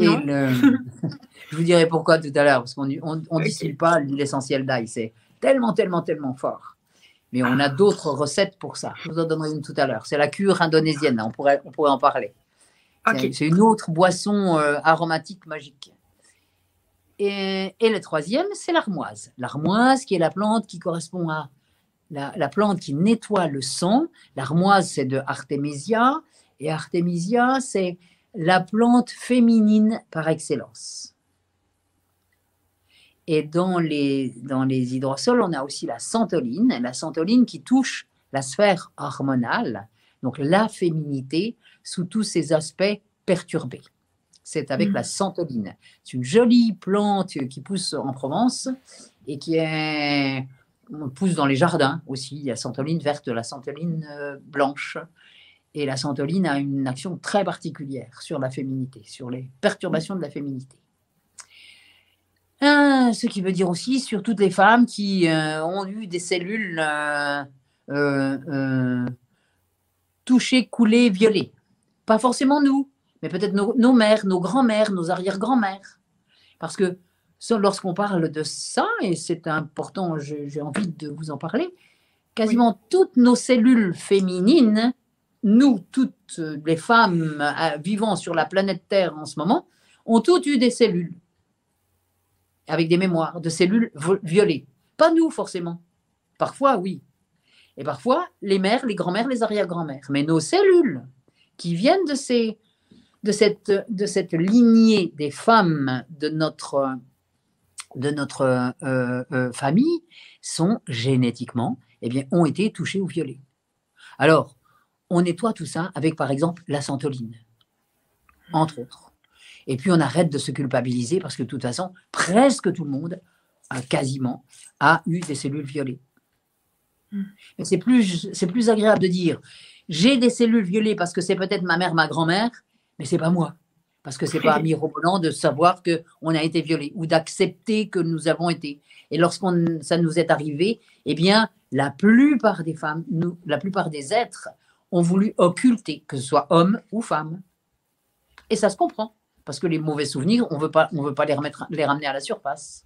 Et je vous dirai pourquoi tout à l'heure, parce qu'on ne distille pas l'essentiel d'ail, c'est tellement, tellement, tellement fort. Mais on a d'autres recettes pour ça. Je vous en donnerai une tout à l'heure. C'est la cure indonésienne, on pourrait, on pourrait en parler. C'est une autre boisson euh, aromatique magique. Et, le troisième, c'est l'armoise. L'armoise, qui est la plante qui correspond à la, plante qui nettoie le sang. L'armoise, c'est de Artemisia. Et Artemisia, c'est la plante féminine par excellence. Et dans les, dans les hydrosols, on a aussi la santoline, la santoline qui touche la sphère hormonale, donc la féminité sous tous ses aspects perturbés c'est avec la santoline. Mm. C'est une jolie plante qui pousse en Provence et qui est, pousse dans les jardins aussi. Il y a la santoline verte, la santoline euh, blanche. Et la santoline a une action très particulière sur la féminité, sur les perturbations de la féminité. Euh, ce qui veut dire aussi sur toutes les femmes qui euh, ont eu des cellules touchées, coulées, violées. Pas forcément nous, mais peut-être nos, mères, nos grands-mères, nos arrière-grands-mères. Parce que lorsqu'on parle de ça, et c'est important, j'ai envie de vous en parler, quasiment toutes nos cellules féminines, nous, toutes les femmes euh, vivant sur la planète Terre en ce moment, ont toutes eu des cellules, avec des mémoires, de cellules violées. Pas nous forcément. Parfois, oui. Et parfois, les mères, les grands-mères, les arrière-grands-mères. Mais nos cellules, qui viennent de cette, lignée des femmes de notre, de notre euh, euh, famille sont génétiquement, eh bien, ont été touchées ou violées. Alors, on nettoie tout ça avec, par exemple, la santoline, entre autres. Et puis, on arrête de se culpabiliser parce que, de toute façon, presque tout le monde, a, quasiment, a eu des cellules violées. Hmm. Mais c'est plus, c'est plus agréable de dire j'ai des cellules violées parce que c'est peut-être ma mère, ma grand-mère, mais c'est pas moi. Parce que c'est pas mirobolant de savoir qu'on a été violé ou d'accepter que nous avons été. Et lorsqu'on ça nous est arrivé, eh bien, la plupart des femmes, nous, la plupart des êtres ont voulu occulter, que ce soit homme ou femme. Et ça se comprend, parce que les mauvais souvenirs, on on veut pas les, ramener à la surface.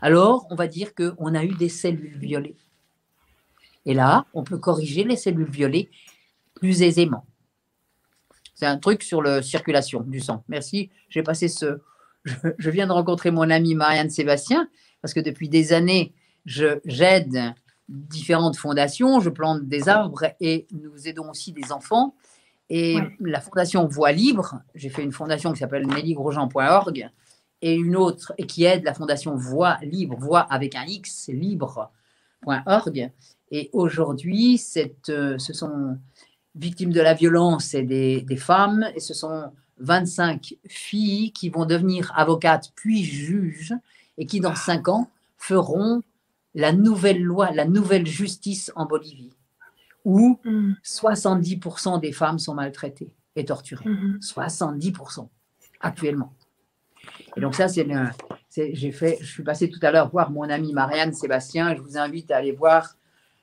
Alors, on va dire qu'on a eu des cellules violées. Et là, on peut corriger les cellules violées plus aisément. C'est un truc sur la circulation du sang. Merci. J'ai passé ce. Je, viens de rencontrer mon amie Marianne Sébastien parce que depuis des années, j'aide différentes fondations, je plante des arbres et nous aidons aussi des enfants. Et la fondation Voix Libre, j'ai fait une fondation qui s'appelle nellygrosjean.org et une autre qui aide la fondation Voix Libre, Voix avec un X, libre.org. Et aujourd'hui, ce sont victimes de la violence et des, femmes, et ce sont 25 filles qui vont devenir avocates puis juges, et qui dans cinq ans feront la nouvelle loi, la nouvelle justice en Bolivie, où 70% mm. des femmes sont maltraitées et torturées. 70% mm-hmm. actuellement. Et donc ça, c'est j'ai fait, je suis passé tout à l'heure voir mon amie Marianne Sébastien. Je vous invite à aller voir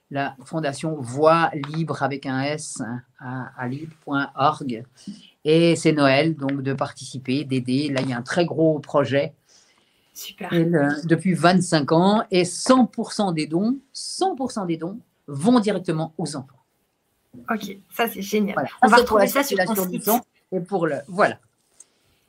la fondation Voix Libre avec un S hein, à, libre.org. Et c'est Noël, donc de participer, d'aider. Là, il y a un très gros projet. Super. depuis 25 ans et 100% des dons, 100% des dons vont directement aux enfants. Ok, ça c'est génial. On va retrouver ça sur ton site. Et pour le voilà.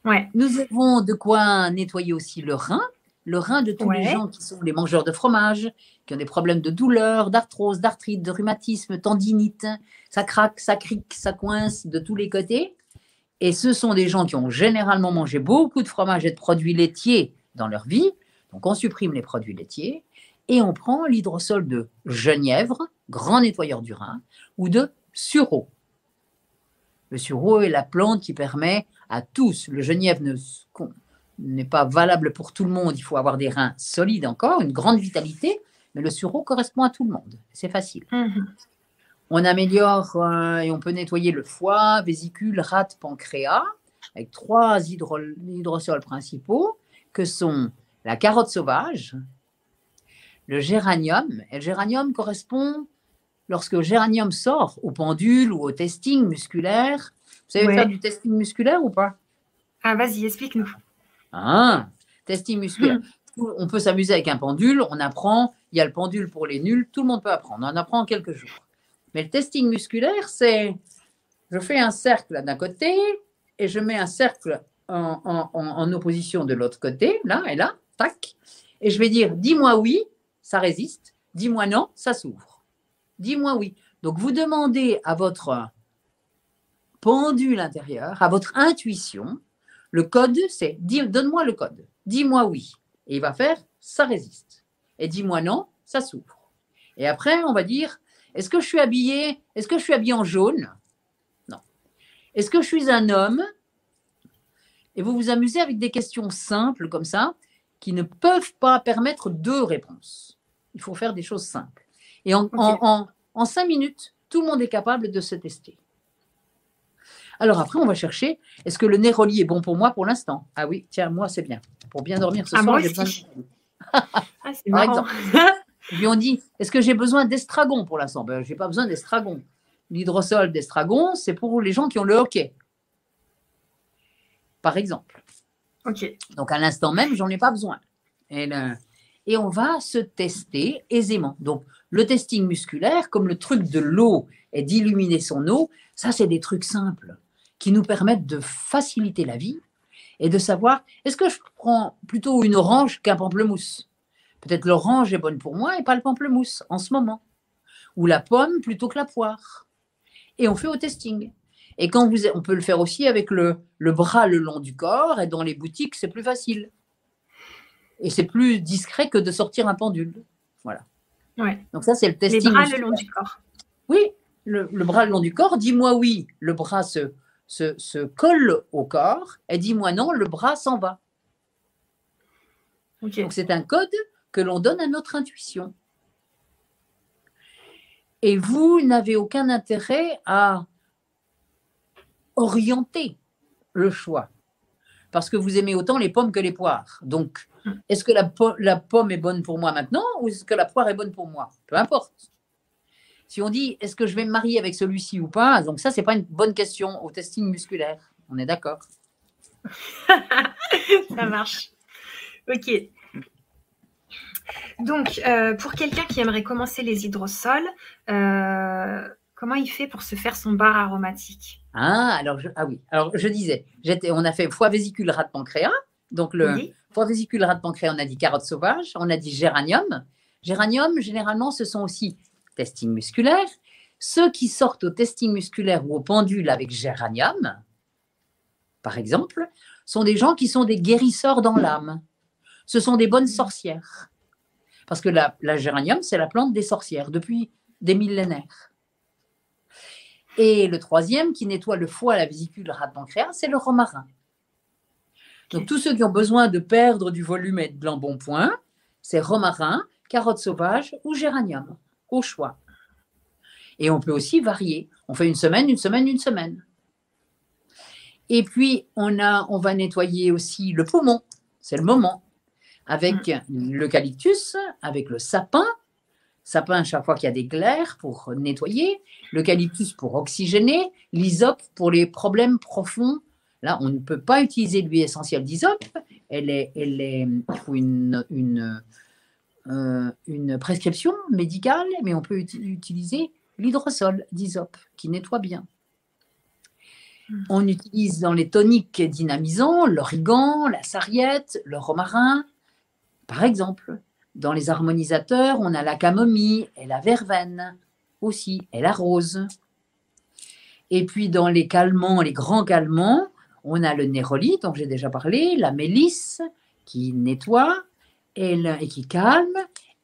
Ouais. Nous avons de quoi nettoyer aussi le rein, le rein de tous les gens qui sont les mangeurs de fromage, qui ont des problèmes de douleur, d'arthrose, d'arthrite, de rhumatisme, tendinite. Ça craque, ça crique, ça coince de tous les côtés. Et ce sont des gens qui ont généralement mangé beaucoup de fromage et de produits laitiers dans leur vie. Donc on supprime les produits laitiers et on prend l'hydrosol de genièvre, grand nettoyeur du rein, ou de sureau. Le sureau est la plante qui permet à tous, le genièvre n'est pas valable pour tout le monde, il faut avoir des reins solides encore, une grande vitalité, mais le sureau correspond à tout le monde. C'est facile. Mhm. On améliore euh, et on peut nettoyer le foie, vésicule, rate, pancréas, avec trois hydrosols principaux que sont la carotte sauvage, le géranium. Et le géranium correspond, lorsque le géranium sort au pendule ou au testing musculaire. Vous savez faire du testing musculaire ou pas? Ah, vas-y, explique-nous. Ah, testing musculaire. Hmm. On peut s'amuser avec un pendule, on apprend, il y a le pendule pour les nuls, tout le monde peut apprendre, on apprend en quelques jours. Mais le testing musculaire, c'est je fais un cercle d'un côté et je mets un cercle en, opposition de l'autre côté, là et là, tac, et je vais dire dis-moi oui, ça résiste, dis-moi non, ça s'ouvre. Dis-moi oui. Donc vous demandez à votre pendule intérieur, à votre intuition, le code, c'est donne-moi le code, dis-moi oui. Et il va faire ça résiste. Et dis-moi non, ça s'ouvre. Et après, on va dire est-ce que je suis habillé Est-ce que je suis habillé en jaune? Non. Est-ce que je suis un homme? Et vous vous amusez avec des questions simples comme ça, qui ne peuvent pas permettre deux réponses. Il faut faire des choses simples. Et en, en, cinq minutes, tout le monde est capable de se tester. Alors après, on va chercher, est-ce que le néroli est bon pour moi pour l'instant? Ah oui, tiens, moi c'est bien. Pour bien dormir ce ah, soir, j'ai besoin ah, c'est marrant. Puis on dit, est-ce que j'ai besoin d'estragon pour l'instant? Ben, Je n'ai pas besoin d'estragon. L'hydrosol d'estragon, c'est pour les gens qui ont le hockey par exemple. Donc à l'instant même, j'en ai pas besoin. Et, et, on va se tester aisément. Donc le testing musculaire, comme le truc de l'eau et d'illuminer son eau, ça c'est des trucs simples qui nous permettent de faciliter la vie et de savoir est-ce que je prends plutôt une orange qu'un pamplemousse? Peut-être l'orange est bonne pour moi et pas le pamplemousse en ce moment. Ou la pomme plutôt que la poire. Et on fait au testing. Et quand vous, on peut le faire aussi avec le, le bras le long du corps, et dans les boutiques, c'est plus facile. Et c'est plus discret que de sortir un pendule. Voilà. Ouais. Donc ça, c'est le testing. Les bras le long du corps. Oui, le, bras le long du corps. Dis-moi oui, le bras se, se, se, colle au corps, et dis-moi non, le bras s'en va. Donc c'est un code que l'on donne à notre intuition. Et vous n'avez aucun intérêt à orienter le choix. Parce que vous aimez autant les pommes que les poires. Donc, hmm. est-ce que la, la, pomme est bonne pour moi maintenant ou est-ce que la poire est bonne pour moi? Peu importe. Si on dit est-ce que je vais me marier avec celui-ci ou pas, donc ça, c'est pas une bonne question au testing musculaire. On est d'accord Ça marche. Ok. Donc, euh, pour quelqu'un qui aimerait commencer les hydrosols, euh, comment il fait pour se faire son bar aromatique? Ah, alors je, ah oui, alors je disais, j'étais, on a fait foie vésicule rat de pancréas. Donc le foie vésicule rat de pancréas, on a dit carotte sauvage, on a dit géranium. Géranium, généralement, ce sont aussi testing musculaire. Ceux qui sortent au testing musculaire ou au pendule avec géranium, par exemple, sont des gens qui sont des guérisseurs dans l'âme. Ce sont des bonnes sorcières. Parce que la, la géranium, c'est la plante des sorcières depuis des millénaires. Et le troisième, qui nettoie le foie, la vésicule, le rat pancréas, c'est le romarin. Donc, tous ceux qui ont besoin de perdre du volume et de l'embonpoint, c'est romarin, carotte sauvage ou géranium, au choix. Et on peut aussi varier. On fait une semaine, une semaine, une semaine. Et puis, on, a, on va nettoyer aussi le poumon. C'est le moment. Avec mm. l'eucalyptus, avec le sapin, sapin chaque fois qu'il y a des glaires pour nettoyer, l'eucalyptus pour oxygéner, l'hysope pour les problèmes profonds. Là, on ne peut pas utiliser l'huile essentielle d'hysope. Elle est, elle est, il faut une, une, euh, une prescription médicale, mais on peut utiliser l'hydrosol d'hysope qui nettoie bien. On utilise dans les toniques dynamisants l'origan, la sarriette, le romarin, par exemple. Dans les harmonisateurs, on a la camomille et la verveine aussi, et la rose. Et puis dans les calmants, les grands calmants, on a le néroli, dont j'ai déjà parlé, la mélisse qui nettoie et, qui calme,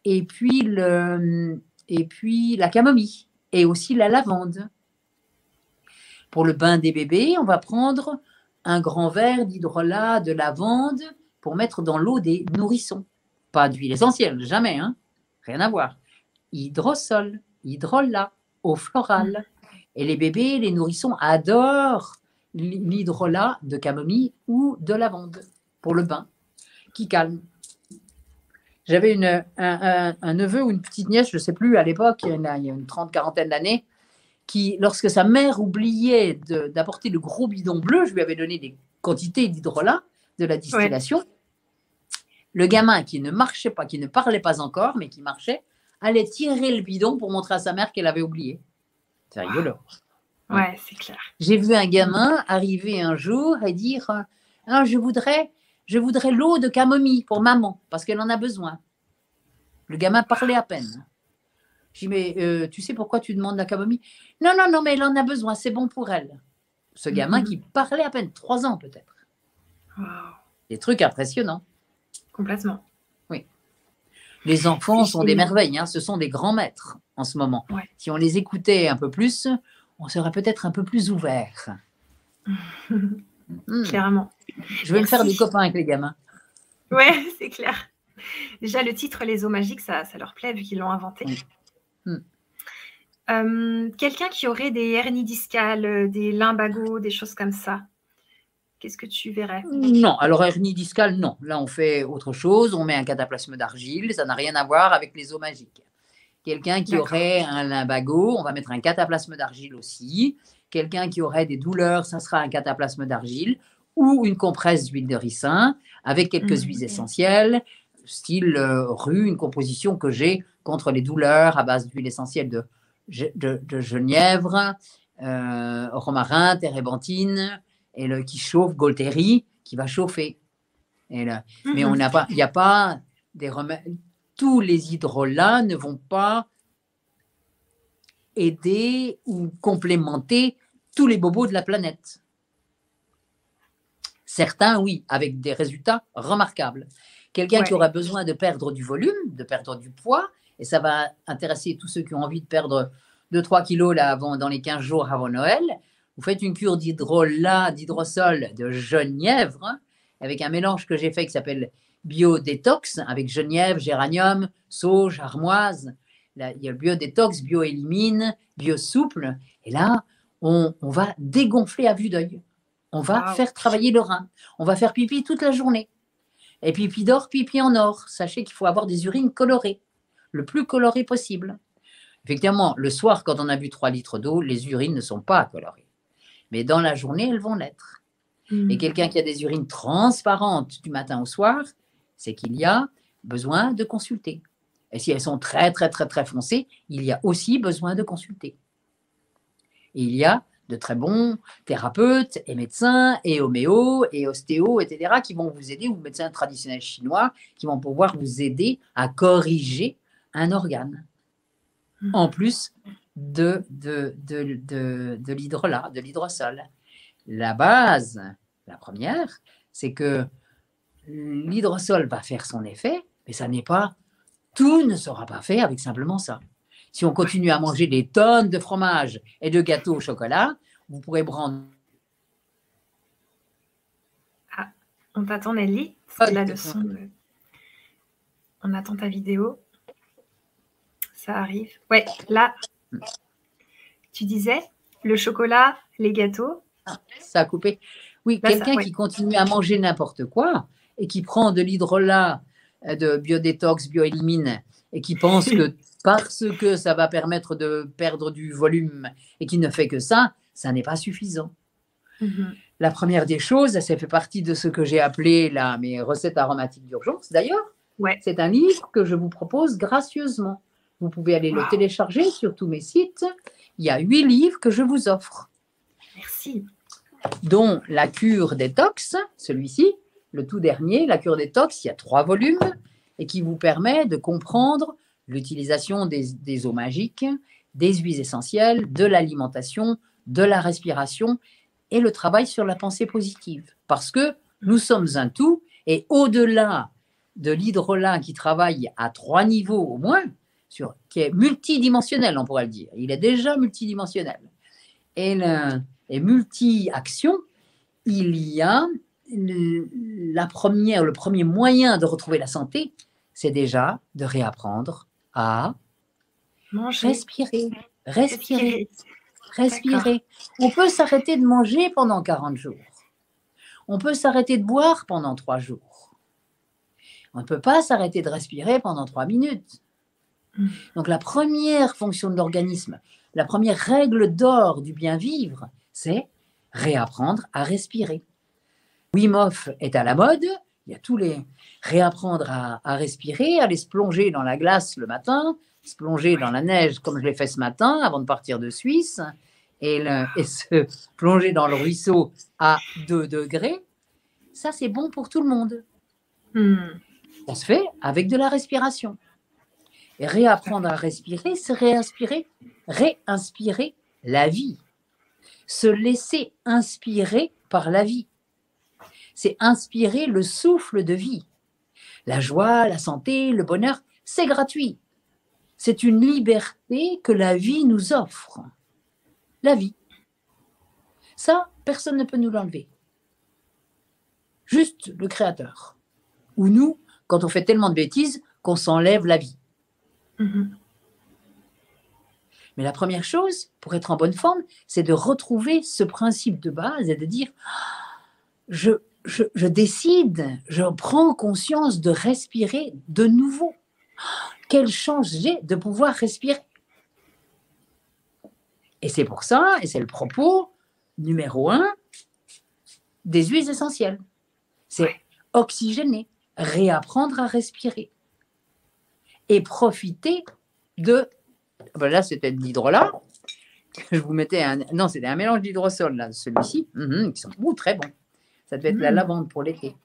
et puis, le, et puis la camomille, et aussi la lavande. Pour le bain des bébés, on va prendre un grand verre d'hydrolat de lavande pour mettre dans l'eau des nourrissons. Pas d'huile essentielle, jamais, hein rien à voir. Hydrosol, hydrolat, eau florale. Et les bébés, les nourrissons adorent l'hydrolat de camomille ou de lavande pour le bain, qui calme. J'avais une, un, neveu ou une petite nièce, je ne sais plus, à l'époque, il y a une trente, quarantaine d'années, qui, lorsque sa mère oubliait d'apporter le gros bidon bleu, je lui avais donné des quantités d'hydrolat de la distillation. Le gamin qui ne marchait pas, qui ne parlait pas encore, mais qui marchait, allait tirer le bidon pour montrer à sa mère qu'elle avait oublié. C'est rigolo. Ouais, c'est clair. J'ai vu un gamin arriver un jour et dire ah, Je voudrais je voudrais l'eau de camomille pour maman, parce qu'elle en a besoin. Le gamin parlait à peine. Je dis, mais euh, tu sais pourquoi tu demandes la camomille Non, non, non, mais elle en a besoin, c'est bon pour elle. Ce gamin qui parlait à peine, trois ans peut-être. Des trucs impressionnants. Complètement. Oui. Les enfants sont des merveilles, hein. ce sont des grands maîtres en ce moment. Si on les écoutait un peu plus, on serait peut-être un peu plus ouvert. Hmm. Clairement. Je vais me faire des copains avec les gamins. Ouais, c'est clair. Déjà, le titre Les eaux magiques, ça, ça leur plaît vu qu'ils l'ont inventé. Hmm. Euh, quelqu'un qui aurait des hernies discales, des limbagos, des choses comme ça, qu'est-ce que tu verrais? Non, alors hernie discale, non. Là, on fait autre chose. On met un cataplasme d'argile. Ça n'a rien à voir avec les eaux magiques. Quelqu'un qui aurait un limbago, on va mettre un cataplasme d'argile aussi. Quelqu'un qui aurait des douleurs, ça sera un cataplasme d'argile ou une compresse d'huile de ricin avec quelques mmh. huiles essentielles, style euh, rue, une composition que j'ai contre les douleurs à base d'huile essentielle de, de, genièvre, euh, romarin, térébenthine, et le, qui chauffe, Golteri, qui va chauffer. Et Mais on n'a pas, il n'y a pas des remèdes. Tous les hydrolats ne vont pas aider ou complémenter tous les bobos de la planète. Certains, oui, avec des résultats remarquables. Quelqu'un qui aura besoin de perdre du volume, de perdre du poids, et ça va intéresser tous ceux qui ont envie de perdre 2-3 kilos là, avant, dans les 15 jours avant Noël. Vous faites une cure d'hydrolat, d'hydrosol, de genièvre, hein, avec un mélange que j'ai fait qui s'appelle Bio-Détox, avec genièvre, géranium, sauge, armoise. Là, il y a le bio-détox, bio-élimine, bio-souple. Et là, on, va dégonfler à vue d'œil. On va faire travailler le rein. On va faire pipi toute la journée. Et pipi d'or, pipi en or. Sachez qu'il faut avoir des urines colorées, le plus colorées possible. Effectivement, le soir, quand on a bu 3 litres d'eau, les urines ne sont pas colorées. Mais dans la journée, elles vont l'être. Et hmm. quelqu'un qui a des urines transparentes du matin au soir, c'est qu'il y a besoin de consulter. Et si elles sont très, très, très, très foncées, il y a aussi besoin de consulter. Et il y a de très bons thérapeutes et médecins et homéo et ostéo, etc., qui vont vous aider, ou médecins traditionnels chinois, qui vont pouvoir vous aider à corriger un organe. Hmm. En plus de, de, de, de, de l'hydrolat, de l'hydrosol. La base, la première, c'est que l'hydrosol va faire son effet, mais ça n'est pas, tout ne sera pas fait avec simplement ça. Si on continue à manger des tonnes de fromage et de gâteaux au chocolat, vous pourrez prendre. Ah, on t'attend, Nelly. C'est la leçon. On attend ta vidéo. Ça arrive. Ouais, là, tu disais le chocolat, les gâteaux. Ah, ça a coupé. Oui, quelqu'un qui continue à manger n'importe quoi et qui prend de l'hydrolat, euh, de biodétox, bioélimine, et qui pense que parce que ça va permettre de perdre du volume et qui ne fait que ça, ça n'est pas suffisant. Mhm. La première des choses, ça fait partie de ce que j'ai appelé là, mes recettes aromatiques d'urgence. D'ailleurs, Ouais. c'est un livre que je vous propose gracieusement. Vous pouvez aller le télécharger sur tous mes sites. Il y a huit livres que je vous offre, Merci. dont La cure détox, celui-ci, le tout dernier, La cure détox, il y a trois volumes et qui vous permet de comprendre l'utilisation des, des eaux magiques, des huiles essentielles, de l'alimentation, de la respiration et le travail sur la pensée positive. Parce que nous sommes un tout et au-delà de l'hydrolat qui travaille à trois niveaux au moins, sur, qui est multidimensionnel, on pourrait le dire. Il est déjà multidimensionnel. Et, le- et multi-action, il y a le- la première, le premier moyen de retrouver la santé, c'est déjà de réapprendre à Manger. respirer. Respirer. Respirer. Respirer. On peut s'arrêter de manger pendant 40 jours. On peut s'arrêter de boire pendant 3 jours. On ne peut pas s'arrêter de respirer pendant 3 minutes. Mm. Donc la première fonction de l'organisme, la première règle d'or du bien vivre, c'est réapprendre à respirer. Wim Hof est à la mode. Il y a tous les réapprendre à, à respirer, aller se plonger dans la glace le matin, se plonger dans la neige comme je l'ai fait ce matin avant de partir de Suisse et, le- et se plonger dans le ruisseau à 2 degrés. Ça, c'est bon pour tout le monde. Hmm. Ça se fait avec de la respiration. Réapprendre à respirer, c'est réinspirer, réinspirer la vie. Se laisser inspirer par la vie. C'est inspirer le souffle de vie. La joie, la santé, le bonheur, c'est gratuit. C'est une liberté que la vie nous offre. La vie. Ça, personne ne peut nous l'enlever. Juste le Créateur. Ou nous, quand on fait tellement de bêtises qu'on s'enlève la vie. Mhm. Mais la première chose, pour être en bonne forme, c'est de retrouver ce principe de base et de dire, Ah, je, je, je décide, je prends conscience de respirer de nouveau. Ah, Quelle chance j'ai de pouvoir respirer. Et c'est pour ça, et c'est le propos numéro un des huiles essentielles. C'est oxygéner, réapprendre à respirer et profiter de. Ben là, c'était de l'hydrolat. Je vous mettais un. Non, c'était un mélange d'hydrosol, là, celui-ci, Mhm, qui sont ouh, très bons. Ça devait être la Mhm. lavande pour l'été.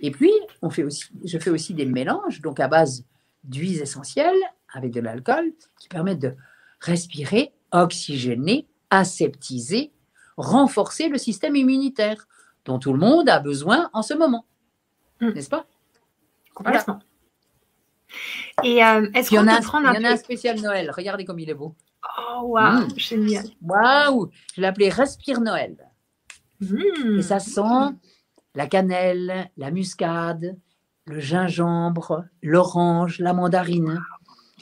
Et puis, on fait aussi, je fais aussi des mélanges, donc à base d'huiles essentielles avec de l'alcool, qui permettent de respirer, oxygéner, aseptiser, renforcer le système immunitaire dont tout le monde a besoin en ce moment. Mm. N'est-ce pas? Complètement. Et euh, est-ce il qu'on en a, peut prendre il un y en a un spécial Noël. Regardez comme il est beau. Oh, waouh, Mm. génial. Waouh Je l'ai appelé Respire Noël. Hmm. Et ça sent la cannelle, la muscade, le gingembre, l'orange, la mandarine.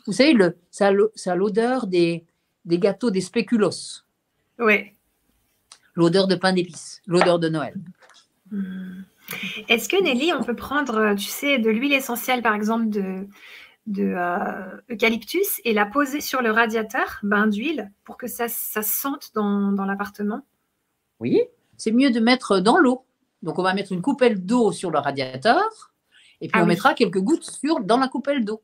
Vous savez, le, ça, a l'odeur des, des gâteaux des spéculoos, Ouais. l'odeur de pain d'épices, l'odeur de Noël. Hmm. Est-ce que Nelly, on peut prendre, euh, tu sais, de l'huile essentielle, par exemple, de, de euh, eucalyptus et la poser sur le radiateur, bain d'huile, pour que ça, ça sente dans, dans l'appartement? Oui, c'est mieux de mettre dans l'eau. Donc, on va mettre une coupelle d'eau sur le radiateur et puis Ah on oui. mettra quelques gouttes sur, dans la coupelle d'eau.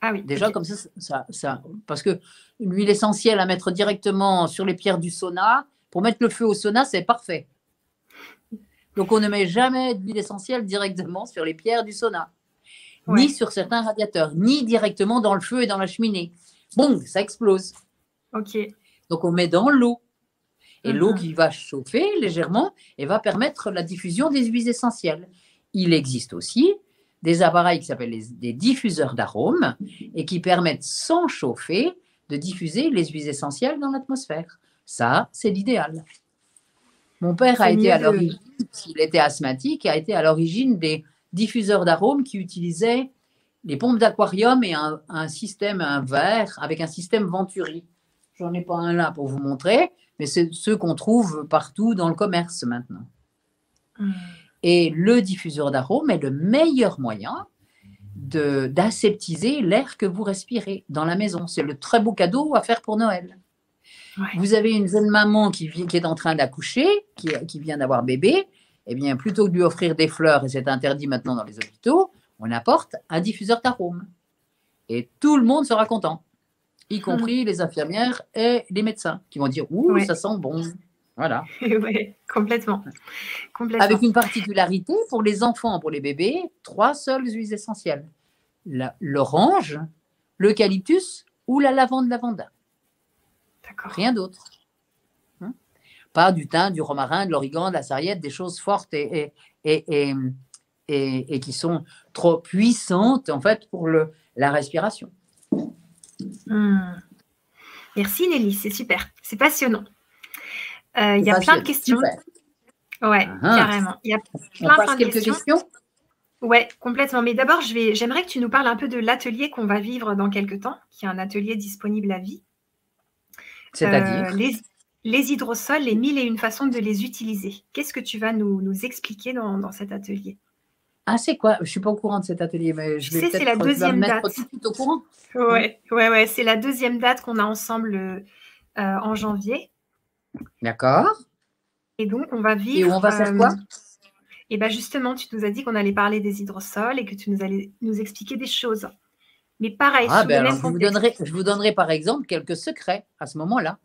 Ah oui. Déjà, comme ça, ça, ça- parce que une huile essentielle à mettre directement sur les pierres du sauna, pour mettre le feu au sauna, c'est parfait. Donc, on ne met jamais d'huile essentielle directement sur les pierres du sauna, Ouais. ni sur certains radiateurs, ni directement dans le feu et dans la cheminée. Bon, ça explose. Ok. Donc, on met dans l'eau. Et l'eau Mhm. qui va chauffer légèrement et va permettre la diffusion des huiles essentielles. Il existe aussi des appareils qui s'appellent les- des diffuseurs d'arômes et qui permettent, sans chauffer, de diffuser les huiles essentielles dans l'atmosphère. Ça, c'est l'idéal. Mon père a été à l'origine, s'il était asthmatique, a été à l'origine des diffuseurs d'arômes qui utilisaient les pompes d'aquarium et un, un système, un verre avec un système Venturi. J'en ai pas un là pour vous montrer, mais c'est ceux qu'on trouve partout dans le commerce maintenant. Hmm. Et le diffuseur d'arômes est le meilleur moyen d'aseptiser l'air que vous respirez dans la maison. C'est le très beau cadeau à faire pour Noël. Vous avez une jeune maman qui, qui est en train d'accoucher, qui, qui, vient d'avoir bébé. Eh bien, plutôt que de lui offrir des fleurs, et c'est interdit maintenant dans les hôpitaux, on apporte un diffuseur d'arômes. Et tout le monde sera content, y compris les infirmières et les médecins, qui vont dire Ouh, ça sent bon. Voilà. oui, complètement. complètement. Avec une particularité, pour les enfants, pour les bébés, trois seules huiles essentielles. L'orange, l'eucalyptus ou la lavande lavanda. Rien d'autre. Hein? Pas du thym, du romarin, de l'origan, de la sarriette, des choses fortes et, et, et, et, qui sont trop puissantes en fait pour le, la respiration. Hmm. Merci Nelly, c'est super, c'est passionnant. Euh, il y a plein de questions. Ouais, ah, ah. carrément. Il y a plein, de quelques questions. Ouais, complètement. Mais d'abord, j'aimerais que tu nous parles un peu de l'atelier qu'on va vivre dans quelques temps, qui est un atelier disponible à vie. C'est-à-dire euh, les, hydrosols, les mille et une façons de les utiliser. Qu'est-ce que tu vas nous, expliquer dans, cet atelier? Ah, c'est quoi? Je ne suis pas au courant de cet atelier, mais je vais c'est la deuxième date. au courant. Ouais, ouais, ouais, c'est la deuxième date qu'on a ensemble euh, en janvier. D'accord. Et donc, on va vivre. Et on va faire quoi? Et bien, justement, tu nous as dit qu'on allait parler des hydrosols et que tu nous allais nous expliquer des choses. Mais pareil, ah, ben je, vous donnerai, je vous donnerai par exemple quelques secrets à ce moment-là.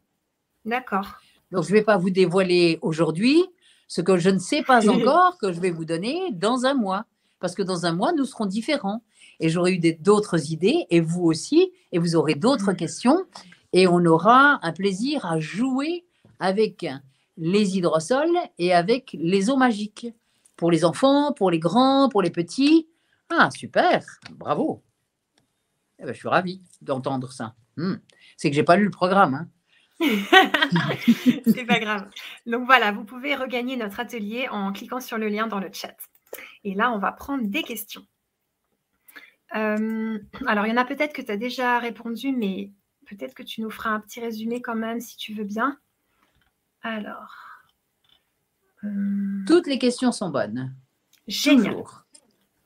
D'accord. Donc, je ne vais pas vous dévoiler aujourd'hui ce que je ne sais pas encore que je vais vous donner dans un mois. Parce que dans un mois, nous serons différents. Et j'aurai eu d'autres idées, et vous aussi, et vous aurez d'autres mm. questions. Et on aura un plaisir à jouer avec les hydrosols et avec les eaux magiques. Pour les enfants, pour les grands, pour les petits. Ah, super, bravo. Eh ben, je suis ravi d'entendre ça. Hmm. C'est que j'ai pas lu le programme. Hein. C'est pas grave. Donc voilà, vous pouvez regagner notre atelier en cliquant sur le lien dans le chat. Et là, on va prendre des questions. Euh, alors, il y en a peut-être que tu as déjà répondu, mais peut-être que tu nous feras un petit résumé quand même, si tu veux bien. Alors. Euh, Toutes les questions sont bonnes. Génial.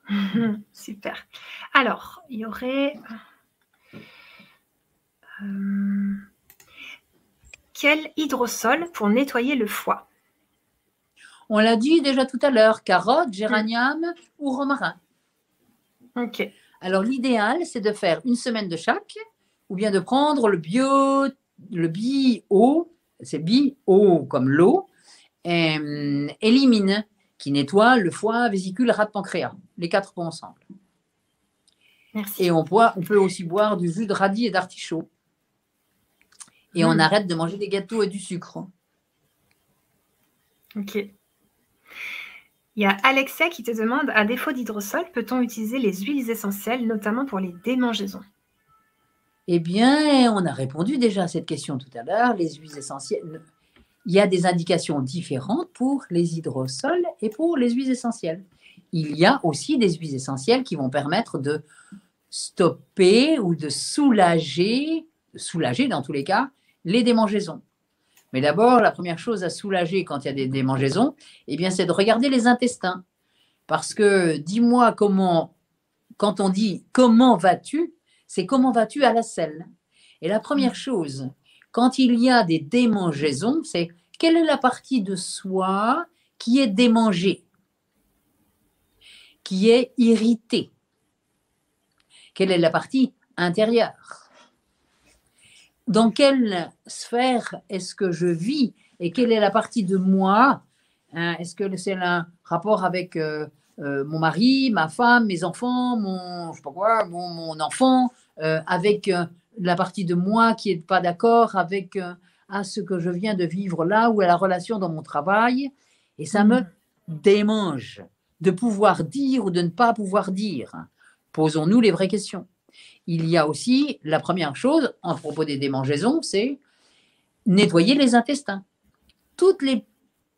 Super. Alors, il y aurait. Euh, quel hydrosol pour nettoyer le foie? On l'a dit déjà tout à l'heure carotte, géranium ou romarin. Ok. Alors, l'idéal, c'est de faire une semaine de chaque ou bien de prendre le bio, le bio c'est bi-eau comme l'eau, euh, élimine, qui nettoie le foie, vésicule, rate, pancréas, les quatre points ensemble. Merci. Et on, on peut aussi boire du jus de radis et d'artichaut. Et on hmm. arrête de manger des gâteaux et du sucre. Ok. Il y a Alexia qui te demande, à défaut d'hydrosol, peut-on utiliser les huiles essentielles, notamment pour les démangeaisons? Eh bien, on a répondu déjà à cette question tout à l'heure. Les huiles essentielles, il y a des indications différentes pour les hydrosols et pour les huiles essentielles. Il y a aussi des huiles essentielles qui vont permettre de stopper ou de soulager, soulager dans tous les cas, les démangeaisons. Mais d'abord, la première chose à soulager quand il y a des démangeaisons, eh bien, c'est de regarder les intestins. Parce que dis-moi comment, quand on dit comment vas-tu, c'est comment vas-tu à la selle Et la première chose, quand il y a des démangeaisons, c'est quelle est la partie de soi qui est démangée, qui est irritée Quelle est la partie intérieure? Dans quelle sphère est-ce que je vis et quelle est la partie de moi? Hein, Est-ce que c'est un rapport avec euh, euh, mon mari, ma femme, mes enfants, mon, je sais pas quoi, mon, enfant, euh, avec la partie de moi qui n'est pas d'accord avec à ce que je viens de vivre là ou à la relation dans mon travail? Et ça me mm. démange de pouvoir dire ou de ne pas pouvoir dire. Posons-nous les vraies questions. Il y a aussi la première chose en propos des démangeaisons, c'est nettoyer les intestins. Toutes les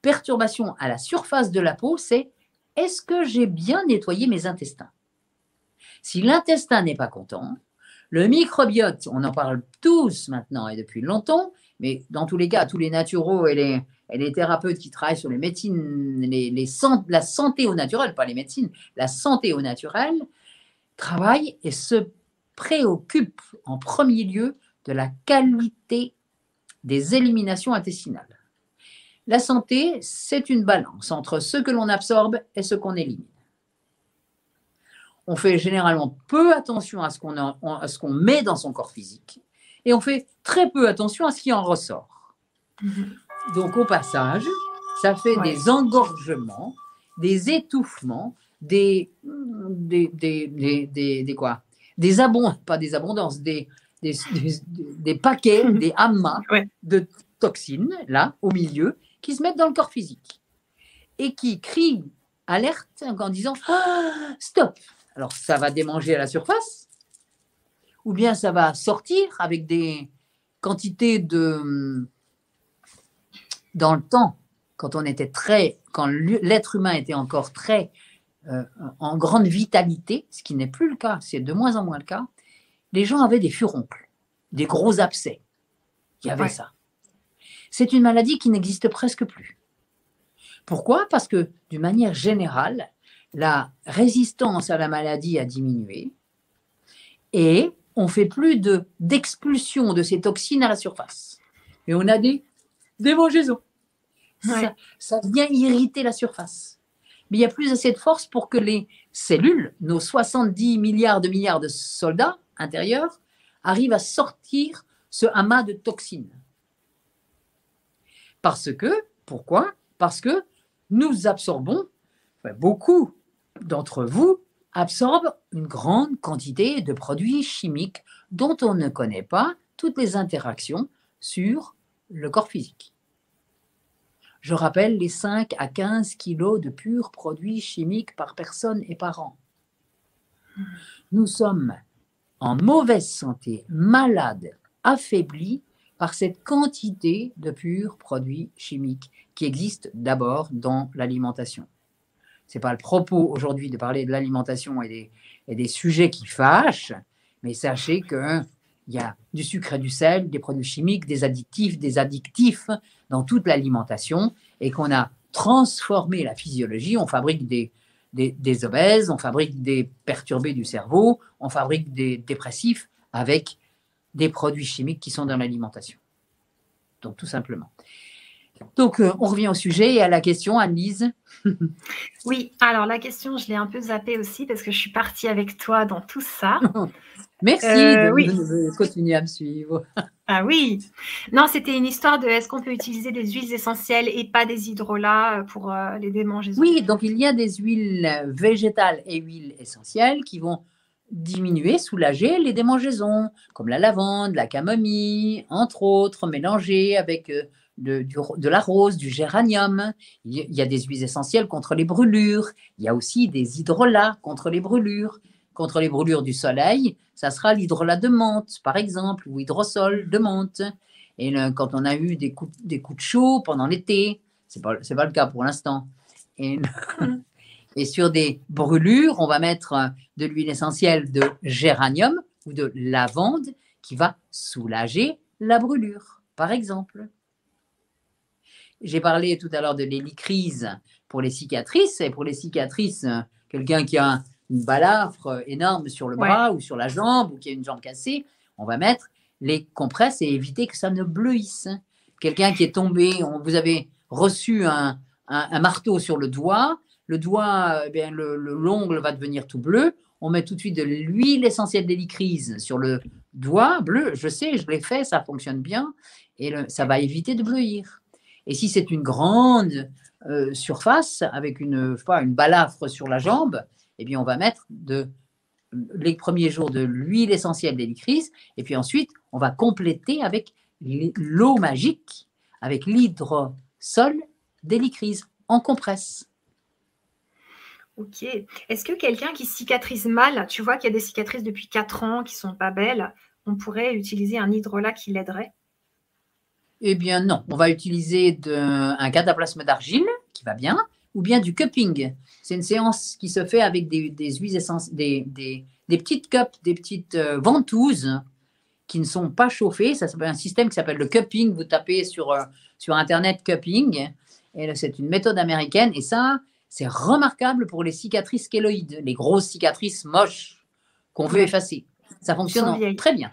perturbations à la surface de la peau, c'est est-ce que j'ai bien nettoyé mes intestins? Si l'intestin n'est pas content, le microbiote, on en parle tous maintenant et depuis longtemps, mais dans tous les cas, tous les naturaux et les, les thérapeutes qui travaillent sur les médecines, la santé au naturel, pas les médecines, la santé au naturel, travaille et se préoccupe en premier lieu de la qualité des éliminations intestinales. La santé, c'est une balance entre ce que l'on absorbe et ce qu'on élimine. On fait généralement peu attention à ce qu'on met dans son corps physique et on fait très peu attention à ce qui en ressort. Mhm. Donc au passage, ça fait des engorgements, des étouffements, des, des, des, des, quoi? Des abondances, pas des abondances, des, des, paquets, des amas de toxines, là, au milieu, qui se mettent dans le corps physique et qui crient alerte en disant ah, stop. Alors ça va démanger à la surface, ou bien ça va sortir avec des quantités de dans le temps, quand on était très, quand l'être humain était encore très euh, en grande vitalité, ce qui n'est plus le cas, c'est de moins en moins le cas, les gens avaient des furoncles, des gros abcès. Il y avait ça. C'est une maladie qui n'existe presque plus. Pourquoi? Parce que, d'une manière générale, la résistance à la maladie a diminué et on fait plus de d'expulsion de ces toxines à la surface. Et on a des démangeaisons. Ça, ça vient irriter la surface. Mais il y a plus assez de force pour que les cellules, nos 70 milliards de milliards de soldats intérieurs, arrivent à sortir ce amas de toxines. Parce que, pourquoi? Parce que nous absorbons, beaucoup d'entre vous absorbent une grande quantité de produits chimiques dont on ne connaît pas toutes les interactions sur le corps physique. Je rappelle les 5 à 15 kilos de purs produits chimiques par personne et par an. Nous sommes en mauvaise santé, malades, affaiblis par cette quantité de purs produits chimiques qui existent d'abord dans l'alimentation. Ce n'est pas le propos aujourd'hui de parler de l'alimentation et des, et des sujets qui fâchent, mais sachez qu'il y a du sucre et du sel, des produits chimiques, des additifs, des addictifs dans toute l'alimentation et qu'on a transformé la physiologie. On fabrique des, des, obèses, on fabrique des perturbés du cerveau, on fabrique des dépressifs avec des produits chimiques qui sont dans l'alimentation. Donc tout simplement. Donc euh, on revient au sujet et à la question, Anne-Lise. oui, alors la question, je l'ai un peu zappée aussi parce que je suis partie avec toi dans tout ça. Merci euh, de, continuer à me suivre. ah oui. Non, c'était une histoire de est-ce qu'on peut utiliser des huiles essentielles et pas des hydrolats pour euh, les démangeaisons Oui, donc il y a des huiles végétales et huiles essentielles qui vont diminuer, soulager les démangeaisons, comme la lavande, la camomille, entre autres, mélangées avec euh, de, de, la rose, du géranium. Il y a des huiles essentielles contre les brûlures. Il y a aussi des hydrolats contre les brûlures contre les brûlures du soleil, ça sera l'hydrolat de menthe, par exemple, ou hydrosol de menthe. Et quand on a eu des coups, des coups de chaud pendant l'été, ce n'est pas, pas, le cas pour l'instant. Et, et, sur des brûlures, on va mettre de l'huile essentielle de géranium ou de lavande qui va soulager la brûlure, par exemple. J'ai parlé tout à l'heure de l'hélicryse pour les cicatrices. Et pour les cicatrices, quelqu'un qui a une balafre énorme sur le bras ou sur la jambe ou qui a une jambe cassée, on va mettre les compresses et éviter que ça ne bleuisse. Quelqu'un qui est tombé, on, vous avez reçu un, marteau sur le doigt, le doigt, eh bien, le, l'ongle va devenir tout bleu. On met tout de suite de l'huile essentielle d'hélicryse sur le doigt bleu. Je sais, je l'ai fait, ça fonctionne bien et ça va éviter de bleuir. Et si c'est une grande euh, surface avec une, pas, une balafre sur la jambe, eh bien, on va mettre de, les premiers jours de l'huile essentielle d'hélicryse, et puis ensuite, on va compléter avec l'eau magique, avec l'hydrosol d'hélicryse en compresse. Ok. Est-ce que quelqu'un qui cicatrise mal, tu vois qu'il y a des cicatrices depuis 4 ans qui sont pas belles, on pourrait utiliser un hydrolat qui l'aiderait? Eh bien non, on va utiliser de, un cataplasme d'argile qui va bien, ou bien du cupping. C'est une séance qui se fait avec des, huiles essentielles, des, petites cups, des petites euh, ventouses qui ne sont pas chauffées. Ça s'appelle un système qui s'appelle le cupping. Vous tapez sur, euh, sur Internet cupping. Et c'est une méthode américaine. Et ça, c'est remarquable pour les cicatrices kéloïdes, les grosses cicatrices moches qu'on veut effacer. Ça fonctionne très bien.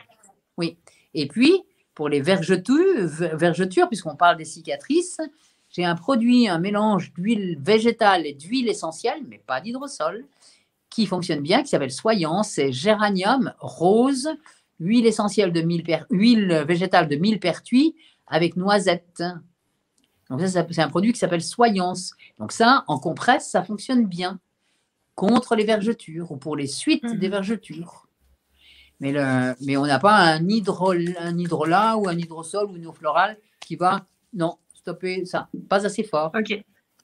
Oui. Et puis, pour les vergetures, vergetures puisqu'on parle des cicatrices, j'ai un produit, un mélange d'huile végétale et d'huile essentielle, mais pas d'hydrosol, qui fonctionne bien, qui s'appelle Soyant. C'est géranium, rose, huile essentielle de huile végétale de millepertuis avec noisette. Donc ça, c'est un produit qui s'appelle Soyance. Donc ça, en compresse, ça fonctionne bien contre les vergetures ou pour les suites des mhm. vergetures. Mais, le, mais on n'a pas un, hydrol, un hydrolat ou un hydrosol ou une eau florale qui va, non, stopper ça. Pas assez fort. Ok,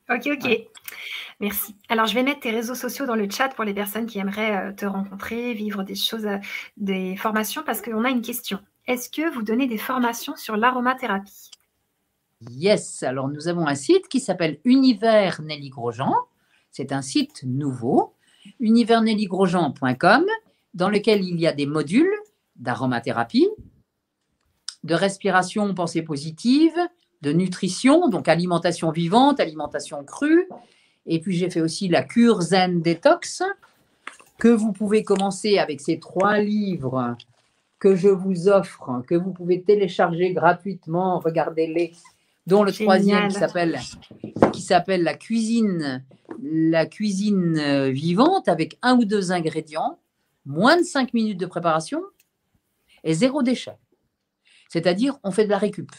ok, ok. Merci. Alors, je vais mettre tes réseaux sociaux dans le chat pour les personnes qui aimeraient euh, te rencontrer, vivre des choses, euh, des formations, parce qu'on a une question. Est-ce que vous donnez des formations sur l'aromathérapie? Yes. Alors, nous avons un site qui s'appelle Univers Nelly Grosjean. C'est un site nouveau, universnellygrosjean.com, dans lequel il y a des modules d'aromathérapie, de respiration, pensée positive, de nutrition, donc alimentation vivante, alimentation crue. Et puis j'ai fait aussi la cure Zen Detox, que vous pouvez commencer avec ces trois livres que je vous offre, que vous pouvez télécharger gratuitement, regardez-les, dont le troisième qui s'appelle qui s'appelle la cuisine la cuisine euh, vivante avec un ou deux ingrédients, moins de cinq minutes de préparation et zéro déchet. C'est-à-dire, on fait de la récup.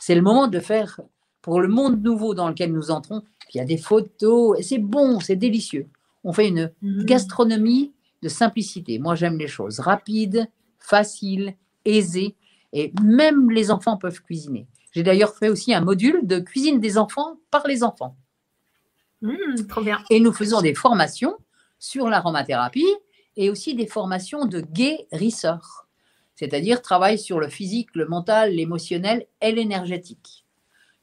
C'est le moment de faire, pour le monde nouveau dans lequel nous entrons, il y a des photos, et c'est bon, c'est délicieux. On fait une mmh. gastronomie de simplicité. Moi, j'aime les choses rapides, faciles, aisées, et même les enfants peuvent cuisiner. J'ai d'ailleurs fait aussi un module de cuisine des enfants par les enfants. Mmh, trop bien. Et nous faisons des formations sur l'aromathérapie et aussi des formations de guérisseurs, c'est-à-dire travail sur le physique, le mental, l'émotionnel et l'énergétique.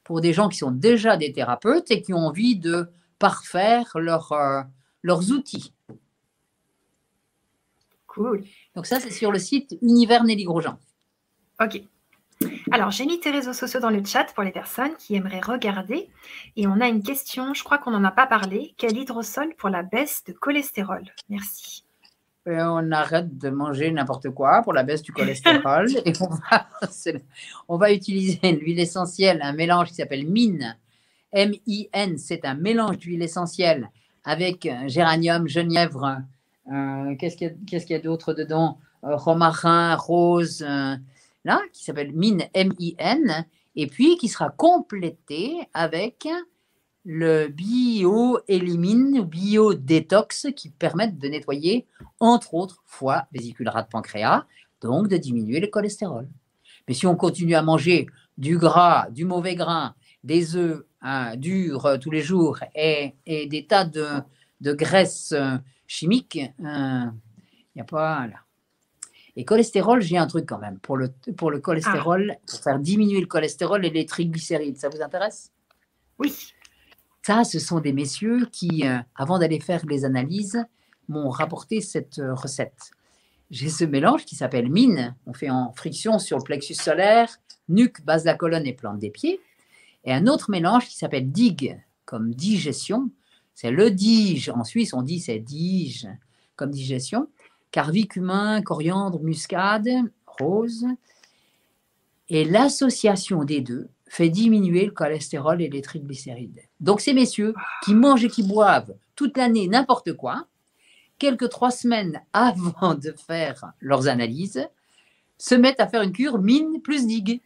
Pour des gens qui sont déjà des thérapeutes et qui ont envie de parfaire euh, leurs outils. Cool. Donc ça, c'est sur le site Univers Nelly Grosjean. Ok. Alors, j'ai mis tes réseaux sociaux dans le chat pour les personnes qui aimeraient regarder. Et on a une question, je crois qu'on n'en a pas parlé. Quel hydrosol pour la baisse de cholestérol? Merci. Euh, on arrête de manger n'importe quoi pour la baisse du cholestérol et on va, utiliser l'huile essentielle, un mélange qui s'appelle MIN. M-I-N, c'est un mélange d'huile essentielle avec euh, géranium, genièvre, euh, qu'est-ce qu'il y a, d'autre dedans? Romarin, rose, qui s'appelle MIN, M-I-N, et puis qui sera complété avec le bio-élimine ou bio-détox qui permettent de nettoyer, entre autres, foie, vésicule rate, pancréas, donc de diminuer le cholestérol. Mais si on continue à manger du gras, du mauvais grain, des œufs hein, durs euh, tous les jours et, des tas de, de graisses euh, chimiques, il euh, n'y a pas. Là. Et cholestérol, j'ai un truc quand même. Pour le, pour le cholestérol, ah. pour faire diminuer le cholestérol et les triglycérides, ça vous intéresse? Oui. Ça, ce sont des messieurs qui, euh, avant d'aller faire les analyses, m'ont rapporté cette euh, recette. J'ai ce mélange qui s'appelle mine. On fait en friction sur le plexus solaire, nuque, base de la colonne et plante des pieds. Et un autre mélange qui s'appelle dig, comme digestion. C'est le dige. En Suisse, on dit c'est dige, comme digestion carvicumin, coriandre, muscade, rose. Et l'association des deux fait diminuer le cholestérol et les triglycérides. Donc ces messieurs qui mangent et qui boivent toute l'année n'importe quoi, quelques trois semaines avant de faire leurs analyses, se mettent à faire une cure mine plus digue.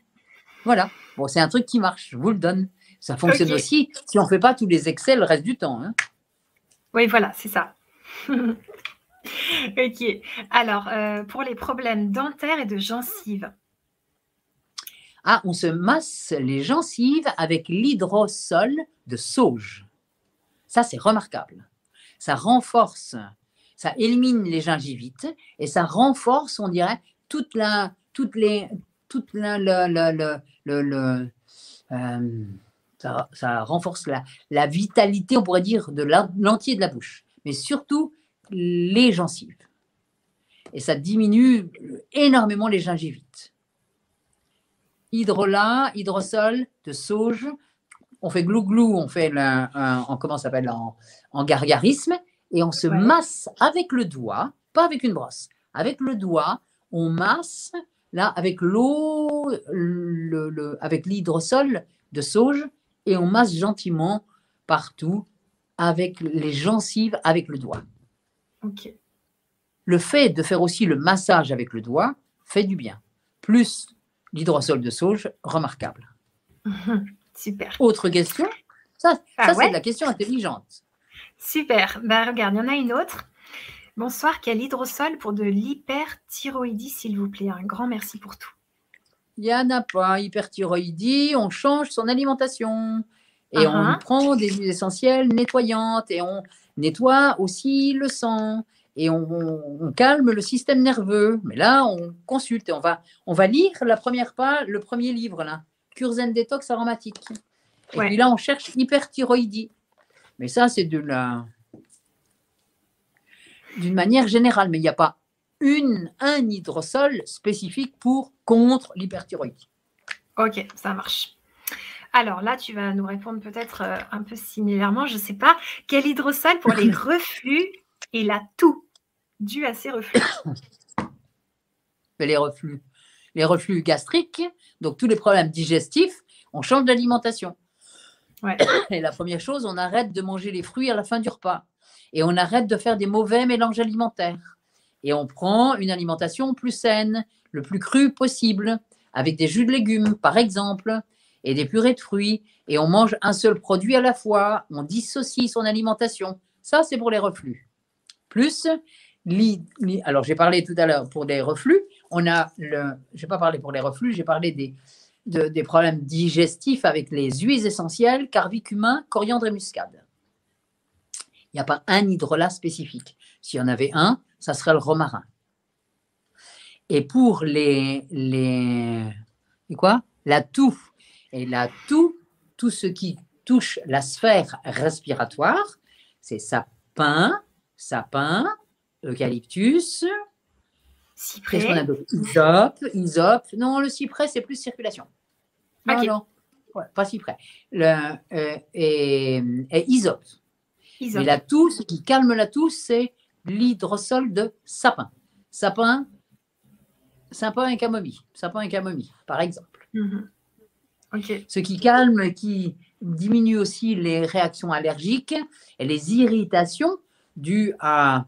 Voilà. Bon, c'est un truc qui marche, je vous le donne. Ça fonctionne aussi si on ne fait pas tous les excès le reste du temps. Hein. Oui, voilà, c'est ça. ok. Alors, euh, pour les problèmes dentaires et de gencives. Ah, on se masse les gencives avec l'hydrosol de sauge. Ça, c'est remarquable. Ça renforce, ça élimine les gingivites et ça renforce, on dirait, toute la, toutes les, toute la, euh, ça, renforce la vitalité, on pourrait dire, de l'entier de la bouche. Mais surtout, les gencives. Et ça diminue énormément les gingivites. Hydrolat, hydrosol de sauge. On fait glou-glou, on fait un, comment s'appelle en, gargarisme et on se masse avec le doigt, pas avec une brosse, avec le doigt, on masse, là, avec l'eau, le, avec l'hydrosol de sauge, et on masse gentiment partout avec les gencives, avec le doigt. Ok. Le fait de faire aussi le massage avec le doigt fait du bien. Plus l'hydrosol de sauge, remarquable. Super. Autre question? Ça, ah c'est la question intelligente. Super. Ben, regarde, il y en a une autre. Bonsoir, quel hydrosol pour de l'hyperthyroïdie, s'il vous plaît? Un grand merci pour tout. Il n'y en a pas. Hyperthyroïdie, on change son alimentation. Et on uh-huh. prend des huiles essentielles nettoyantes et on nettoie aussi le sang et on, calme le système nerveux. Mais là, on consulte et on va, on va lire la première page, le premier livre, là, Curzen Détox aromatique. Et puis là, on cherche hyperthyroïdie. Mais ça, c'est de la d'une manière générale, mais il n'y a pas une, un hydrosol spécifique pour contre l'hyperthyroïdie. Ok, ça marche. Alors là, tu vas nous répondre peut-être euh, un peu similairement, je ne sais pas. Quel hydrosol pour les reflux et la toux due à ces reflux Les reflux. Les reflux gastriques, donc tous les problèmes digestifs, on change d'alimentation. Et la première chose, on arrête de manger les fruits à la fin du repas. Et on arrête de faire des mauvais mélanges alimentaires. Et on prend une alimentation plus saine, le plus cru possible, avec des jus de légumes, par exemple, et des purées de fruits. Et on mange un seul produit à la fois. On dissocie son alimentation. Ça, c'est pour les reflux. Plus, alors j'ai parlé tout à l'heure pour des reflux. On a le, je n'ai pas parlé pour les reflux, j'ai parlé des, des problèmes digestifs avec les huiles essentielles, carvicumin, coriandre et muscade. Il n'y a pas un hydrolat spécifique. S'il y en avait un, ça serait le romarin. Et pour les, les quoi? La toux. Et la toux, tout ce qui touche la sphère respiratoire, c'est sapin, sapin, eucalyptus, cyprès. Isope, isope. Non, le cyprès, c'est plus circulation. Non, non, pas cyprès. Le, euh, et, et isope. Mais la toux, ce qui calme la toux, c'est l'hydrosol de sapin. Sapin, sapin et camomille. Sapin et camomille, par exemple. Mhm. Ce qui calme, qui diminue aussi les réactions allergiques et les irritations dues à,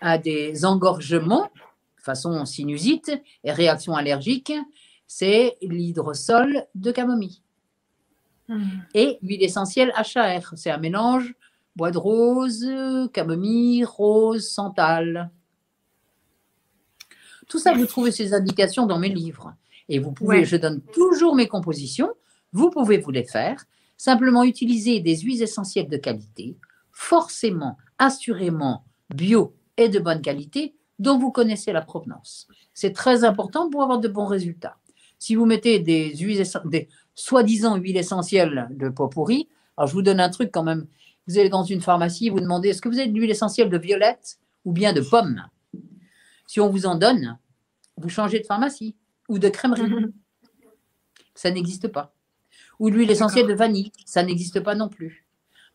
à des engorgements, façon sinusite et réactions allergiques, c'est l'hydrosol de camomille. Mhm. Et l'huile essentielle HAR, c'est un mélange bois de rose, camomille, rose, santal. Tout ça, vous trouvez ces indications dans mes livres. Et vous pouvez, je donne toujours mes compositions, vous pouvez vous les faire. Simplement utiliser des huiles essentielles de qualité, forcément, assurément bio et de bonne qualité, dont vous connaissez la provenance. C'est très important pour avoir de bons résultats. Si vous mettez des huiles, des soi-disant huiles essentielles de pot pourri, alors je vous donne un truc quand même vous allez dans une pharmacie, vous demandez est-ce que vous avez de l'huile essentielle de violette ou bien de pomme? Si on vous en donne, vous changez de pharmacie ou de crèmerie. ça n'existe pas. Ou de l'huile essentielle de vanille, ça n'existe pas non plus.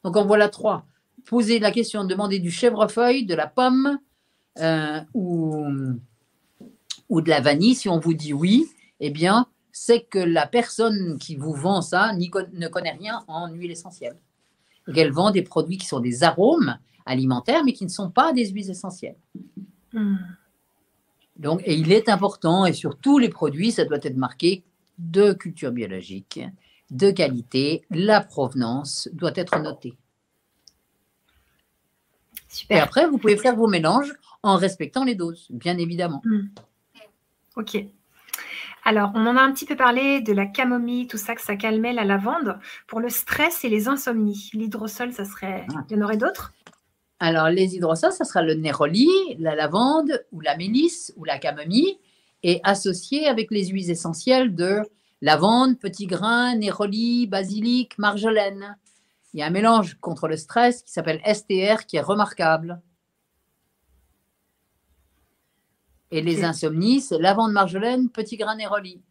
Donc en voilà trois. Posez la question, demandez du chèvrefeuille, de la pomme euh, ou, ou de la vanille. Si on vous dit oui, eh bien, c'est que la personne qui vous vend ça ne connaît rien en huile essentielle qu'elle vend des produits qui sont des arômes alimentaires, mais qui ne sont pas des huiles essentielles. Hmm. Donc, et il est important, et sur tous les produits, ça doit être marqué de culture biologique, de qualité, la provenance doit être notée. Super. Et après, vous pouvez faire vos mélanges en respectant les doses, bien évidemment. Hmm. Ok. Alors, on en a un petit peu parlé de la camomille, tout ça, que ça calmait la lavande. Pour le stress et les insomnies, l'hydrosol, ça serait. Ah. Il y en aurait d'autres? Alors, les hydrosols, ça sera le néroli, la lavande ou la mélisse ou la camomille, et associé avec les huiles essentielles de lavande, petit grain, néroli, basilic, marjolaine. Il y a un mélange contre le stress qui s'appelle STR qui est remarquable. Et les insomnies, c'est lavande marjolaine, petit grain néroli.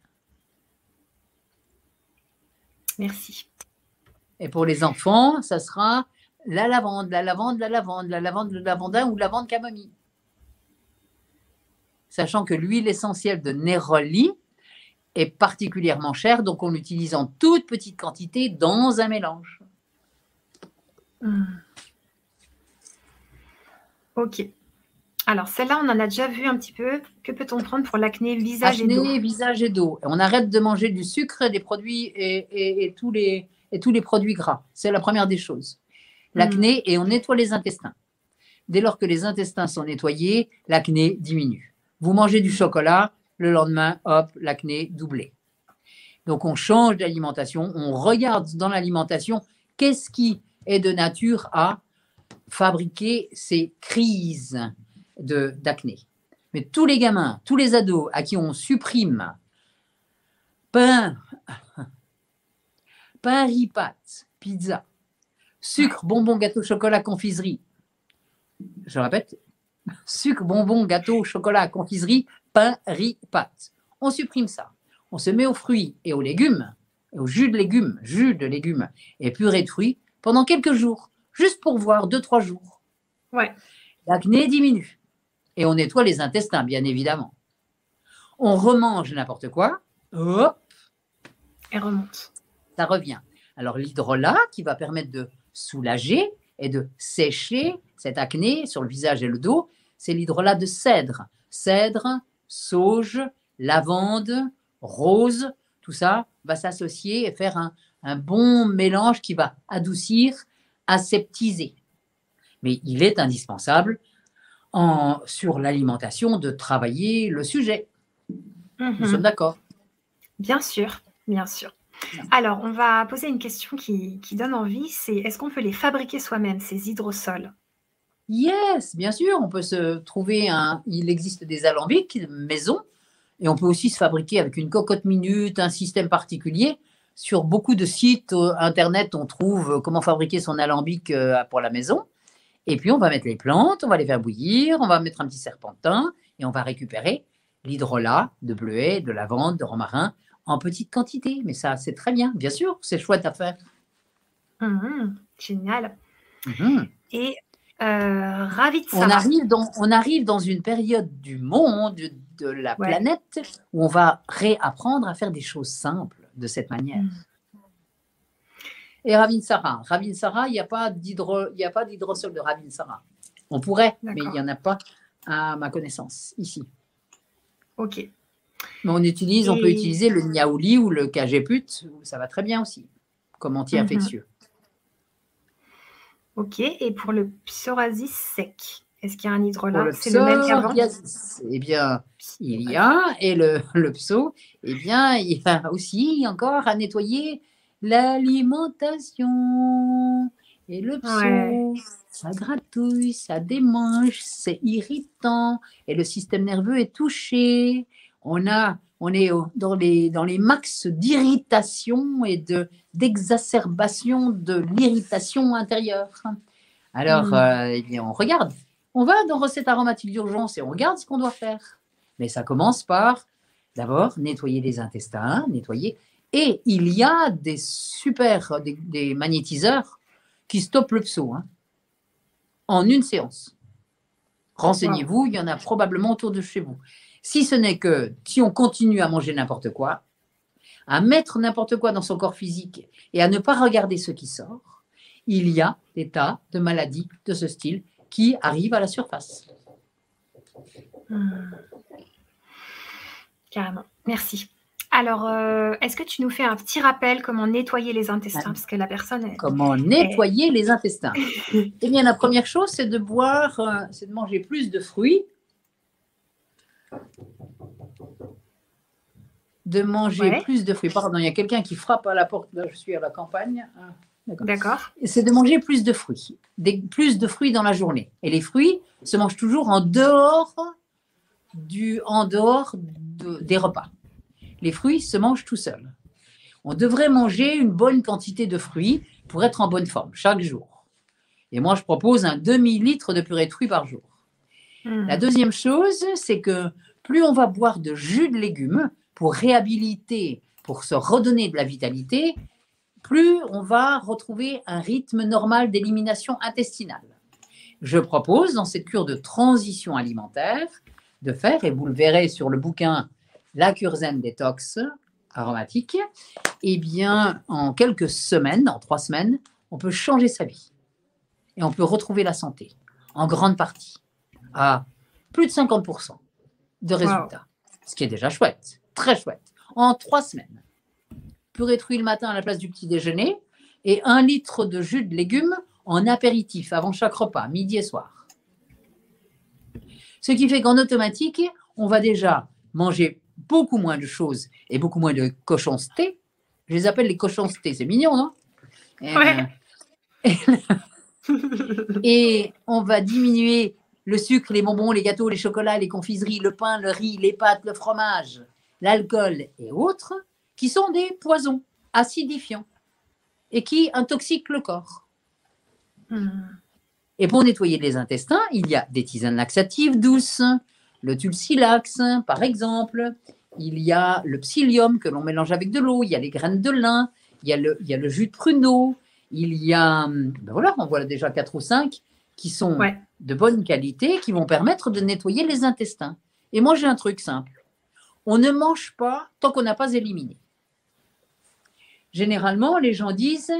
Merci. Et pour les enfants, ça sera la lavande, la lavande, la lavande, la lavande, le lavandin ou lavande camomille. sachant que l'huile essentielle de Neroli est particulièrement chère, donc on l'utilise en toute petite quantité dans un mélange. Ok. Alors, celle-là, on en a déjà vu un petit peu. Que peut-on prendre pour l'acné visage et dos visage et dos. On arrête de manger du sucre, des produits et, tous, les, et tous les produits gras. C'est la première des choses. L'acné, hmm. et on nettoie les intestins. Dès lors que les intestins sont nettoyés, l'acné diminue. Vous mangez du chocolat, le lendemain, hop, l'acné doublé. Donc on change d'alimentation, on regarde dans l'alimentation qu'est-ce qui est de nature à fabriquer ces crises d'acné. Mais tous les gamins, tous les ados à qui on supprime pain, pain, riz, pâtes, pizza, sucre, bonbon, gâteau, chocolat, confiserie, je répète, sucre, bonbon, gâteau, chocolat, confiserie, pain, riz, pâtes. On supprime ça. On se met aux fruits et aux légumes, au jus de légumes, jus de légumes et purée de fruits pendant quelques jours, juste pour voir, deux, trois jours. Ouais. L'acné diminue. Et on nettoie les intestins, bien évidemment. On remange n'importe quoi, hop. Et remonte. Ça revient. Alors l'hydrolat qui va permettre de soulager et de sécher cette acné sur le visage et le dos, c'est l'hydrolat de cèdre. Cèdre, sauge, lavande, rose, tout ça va s'associer et faire un, bon mélange qui va adoucir, aseptiser. Mais il est indispensable en, sur l'alimentation de travailler le sujet. Nous mhm. sommes d'accord Bien sûr, bien sûr. Alors, on va poser une question qui, qui donne envie, c'est est-ce qu'on peut les fabriquer soi-même, ces hydrosols? Yes, bien sûr, on peut se trouver un. Il existe des alambics maison et on peut aussi se fabriquer avec une cocotte minute, un système particulier. Sur beaucoup de sites euh, internet, on trouve comment fabriquer son alambic euh, pour la maison. Et puis on va mettre les plantes, on va les faire bouillir, on va mettre un petit serpentin et on va récupérer l'hydrolat de bleuet, de lavande, de romarin en petite quantité. Mais ça, c'est très bien, bien sûr, c'est chouette à faire. Mmh, génial. Mmh. Et euh, ravi on arrive, dans, on arrive dans une période du monde, de, la planète, où on va réapprendre à faire des choses simples de cette manière. Mm. Et Ravinsara, Ravinsara, il n'y a pas d'hydrosol de Ravinsara. On pourrait, mais il n'y en a pas à ma connaissance ici. Ok. Mais on utilise, on peut utiliser le niaouli ou le cagéput, ça va très bien aussi, comme anti-infectieux. Ok, et pour le psoriasis sec, est-ce qu'il y a un hydrolat C'est le même qu'avant Eh bien, il y a, et le, le pso, eh bien, il y a aussi encore à nettoyer l'alimentation. Et le pso, ça gratouille, ça démange, c'est irritant, et le système nerveux est touché. On a on est dans les, dans les max d'irritation et de, d'exacerbation de l'irritation intérieure. Alors, mm. euh, eh bien, on regarde. On va dans recette aromatique d'urgence et on regarde ce qu'on doit faire. Mais ça commence par d'abord nettoyer les intestins, nettoyer. Et il y a des super, des, magnétiseurs qui stoppent le pso hein, en une séance. Renseignez-vous, il y en a probablement autour de chez vous. Si ce n'est que si on continue à manger n'importe quoi, à mettre n'importe quoi dans son corps physique et à ne pas regarder ce qui sort, il y a des tas de maladies de ce style qui arrivent à la surface. Hmm. Carrément. Merci. Alors, euh, est-ce que tu nous fais un petit rappel comment nettoyer les intestins? Parce que la personne. Comment nettoyer les intestins? Eh bien, la première chose, c'est de boire, euh, c'est de manger plus de fruits de manger plus de fruits. Pardon, il y a quelqu'un qui frappe à la porte. Là, je suis à la campagne. D'accord. C'est de manger plus de fruits. Des, plus de fruits dans la journée. Et les fruits se mangent toujours en dehors, du, en dehors des repas. Les fruits se mangent tout seuls. On devrait manger une bonne quantité de fruits pour être en bonne forme chaque jour. Et moi, je propose un demi-litre de purée de fruits par jour. Hmm. La deuxième chose, c'est que plus on va boire de jus de légumes pour réhabiliter, pour se redonner de la vitalité, plus on va retrouver un rythme normal d'élimination intestinale. Je propose dans cette cure de transition alimentaire de faire, et vous le verrez sur le bouquin La cure zen détox aromatique, eh bien, en quelques semaines, en trois semaines, on peut changer sa vie. Et on peut retrouver la santé, en grande partie, à plus de 50% de résultats. Ce qui est déjà chouette, très chouette. En trois semaines. Purée de le matin à la place du petit déjeuner et un litre de jus de légumes en apéritif avant chaque repas, midi et soir. Ce qui fait qu'en automatique, on va déjà manger beaucoup moins de choses et beaucoup moins de cochonceté. Je les appelle les cochoncetés, c'est mignon, non? Ouais. et on va diminuer le sucre, les bonbons, les gâteaux, les chocolats, les confiseries, le pain, le riz, les pâtes, le fromage, l'alcool et autres, qui sont des poisons acidifiants et qui intoxiquent le corps. Hmm. Et pour nettoyer les intestins, il y a des tisanes laxatives douces, le tulsilax, par exemple. Il y a le psyllium que l'on mélange avec de l'eau. Il y a les graines de lin. Il y a le, il y a le jus de pruneau. Il y a, ben voilà, on voit déjà quatre ou cinq qui sont de bonne qualité, qui vont permettre de nettoyer les intestins. Et moi, j'ai un truc simple. On ne mange pas tant qu'on n'a pas éliminé. Généralement, les gens disent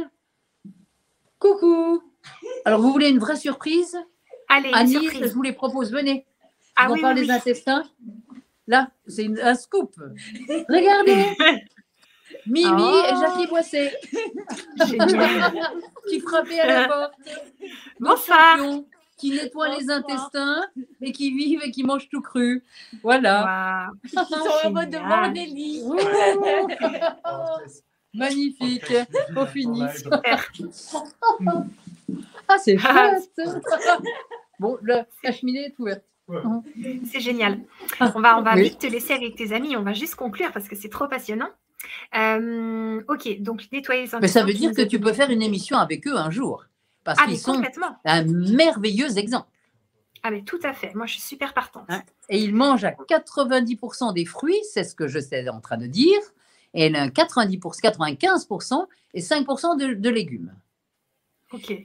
Coucou Alors, vous voulez une vraie surprise? Allez, Annie, je vous les propose, venez. Ah, on parle des intestins. Là, c'est un scoop. Regardez Mimi et oh. Jackie Boisset qui frappaient à la porte. Bonsoir. Qui nettoient les intestins et qui vivent et qui mangent tout cru. Voilà. Ils sont heureux de voir Nelly. Magnifique. Au fini. ah, c'est chouette. bon, la cheminée est ouverte. C'est génial. On va, on va vite te laisser avec tes amis. On va juste conclure parce que c'est trop passionnant. Euh, ok, donc nettoyer les Mais ça veut dire que tu peux faire une émission avec eux un jour. Parce ah, qu'ils sont un merveilleux exemple. Ah, mais tout à fait. Moi, je suis super partante. Hein, et ils mangent à 90% des fruits, c'est ce que je sais en train de dire, et 90%, 95% et 5% de, de légumes.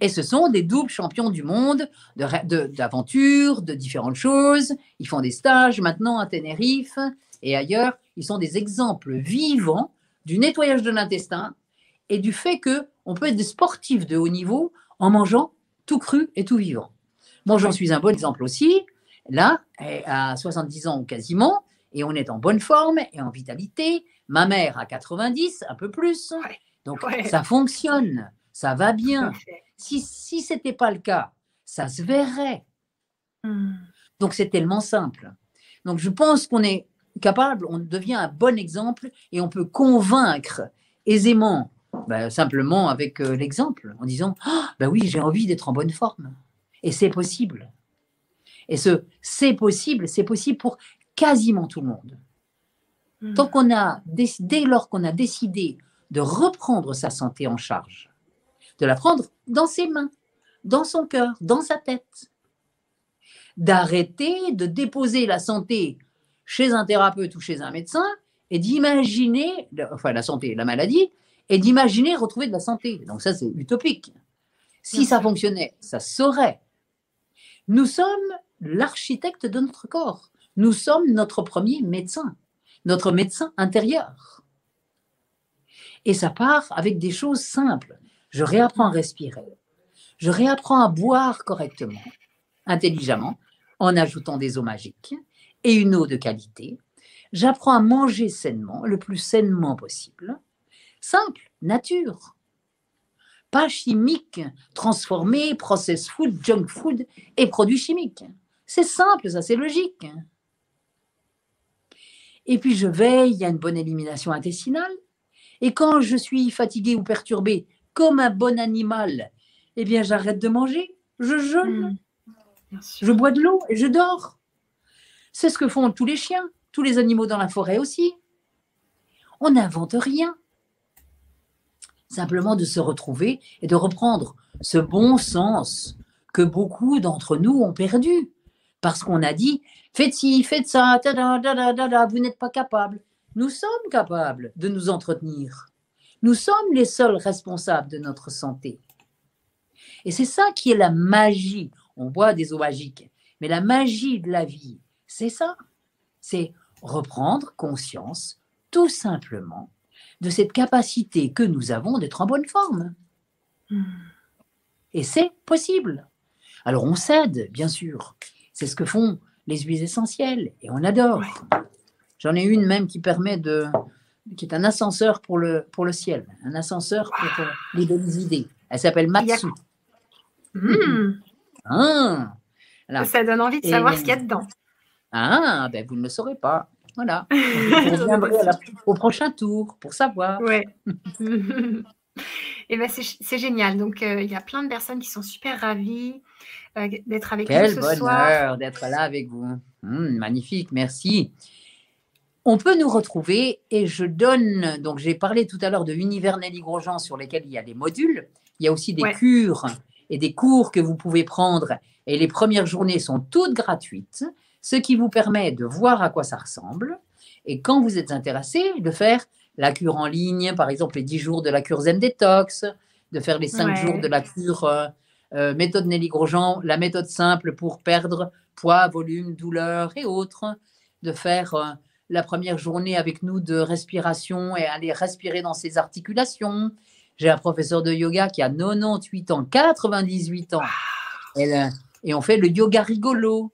Et ce sont des doubles champions du monde d'aventure, de, de, différentes choses. Ils font des stages maintenant à Tenerife et ailleurs. Ils sont des exemples vivants du nettoyage de l'intestin et du fait que on peut être des sportifs de haut niveau en mangeant tout cru et tout vivant. Moi, j'en suis un bon exemple aussi. Là, à 70 ans quasiment, et on est en bonne forme et en vitalité. Ma mère a 90, un peu plus. Donc, ça fonctionne ça va bien. Si, si ce n'était pas le cas, ça se verrait. Hmm. Donc c'est tellement simple. Donc je pense qu'on est capable, on devient un bon exemple et on peut convaincre aisément, ben, simplement avec euh, l'exemple, en disant ah, ben oui, j'ai envie d'être en bonne forme. Et c'est possible. Et ce c'est possible, c'est possible pour quasiment tout le monde. Hmm. Tant qu'on a, dès lors qu'on a décidé de reprendre sa santé en charge, de la prendre dans ses mains, dans son cœur, dans sa tête. D'arrêter de déposer la santé chez un thérapeute ou chez un médecin et d'imaginer, enfin la santé, la maladie, et d'imaginer retrouver de la santé. Donc ça, c'est utopique. Si ça fonctionnait, ça saurait. Nous sommes l'architecte de notre corps. Nous sommes notre premier médecin, notre médecin intérieur. Et ça part avec des choses simples. Je réapprends à respirer. Je réapprends à boire correctement, intelligemment, en ajoutant des eaux magiques et une eau de qualité. J'apprends à manger sainement, le plus sainement possible. Simple, nature. Pas chimique, transformé, process food, junk food et produits chimiques. C'est simple, ça, c'est logique. Et puis je veille à une bonne élimination intestinale. Et quand je suis fatigué ou perturbé, comme un bon animal, eh bien, j'arrête de manger, je jeûne, hmm. je bois de l'eau et je dors. C'est ce que font tous les chiens, tous les animaux dans la forêt aussi. On n'invente rien. Simplement de se retrouver et de reprendre ce bon sens que beaucoup d'entre nous ont perdu. Parce qu'on a dit, faites ci, faites ça, vous n'êtes pas capable. Nous sommes capables de nous entretenir. Nous sommes les seuls responsables de notre santé. Et c'est ça qui est la magie. On boit des eaux magiques, mais la magie de la vie, c'est ça. C'est reprendre conscience, tout simplement, de cette capacité que nous avons d'être en bonne forme. Hmm. Et c'est possible. Alors on cède, bien sûr. C'est ce que font les huiles essentielles et on adore. J'en ai une même qui permet de, qui est un ascenseur pour le, pour le ciel, un ascenseur pour les bonnes idées. Elle s'appelle Matsu. Hmm. Ah, Ça donne envie de savoir ce qu'il y a dedans. Ah, ben vous ne le saurez pas. Voilà. vous reviendrez au prochain tour pour savoir. Ouais. Et ben c'est génial. Donc, euh, il y a plein de personnes qui sont super ravies euh, d'être avec nous ce bonheur soir. d'être là avec vous. Hmm, magnifique, merci. On peut nous retrouver et je donne, donc j'ai parlé tout à l'heure de Univers Nelly Grosjean sur lesquels il y a des modules. Il y a aussi des cures et des cours que vous pouvez prendre et les premières journées sont toutes gratuites, ce qui vous permet de voir à quoi ça ressemble et quand vous êtes intéressé, de faire la cure en ligne, par exemple les 10 jours de la cure Zen Detox, de faire les 5 jours de la cure euh, euh, méthode Nelly Grosjean, la méthode simple pour perdre poids, volume, douleur et autres, de faire euh, la première journée avec nous de respiration et aller respirer dans ses articulations. J'ai un professeur de yoga qui a 98 ans, 98 ans, et, et on fait le yoga rigolo.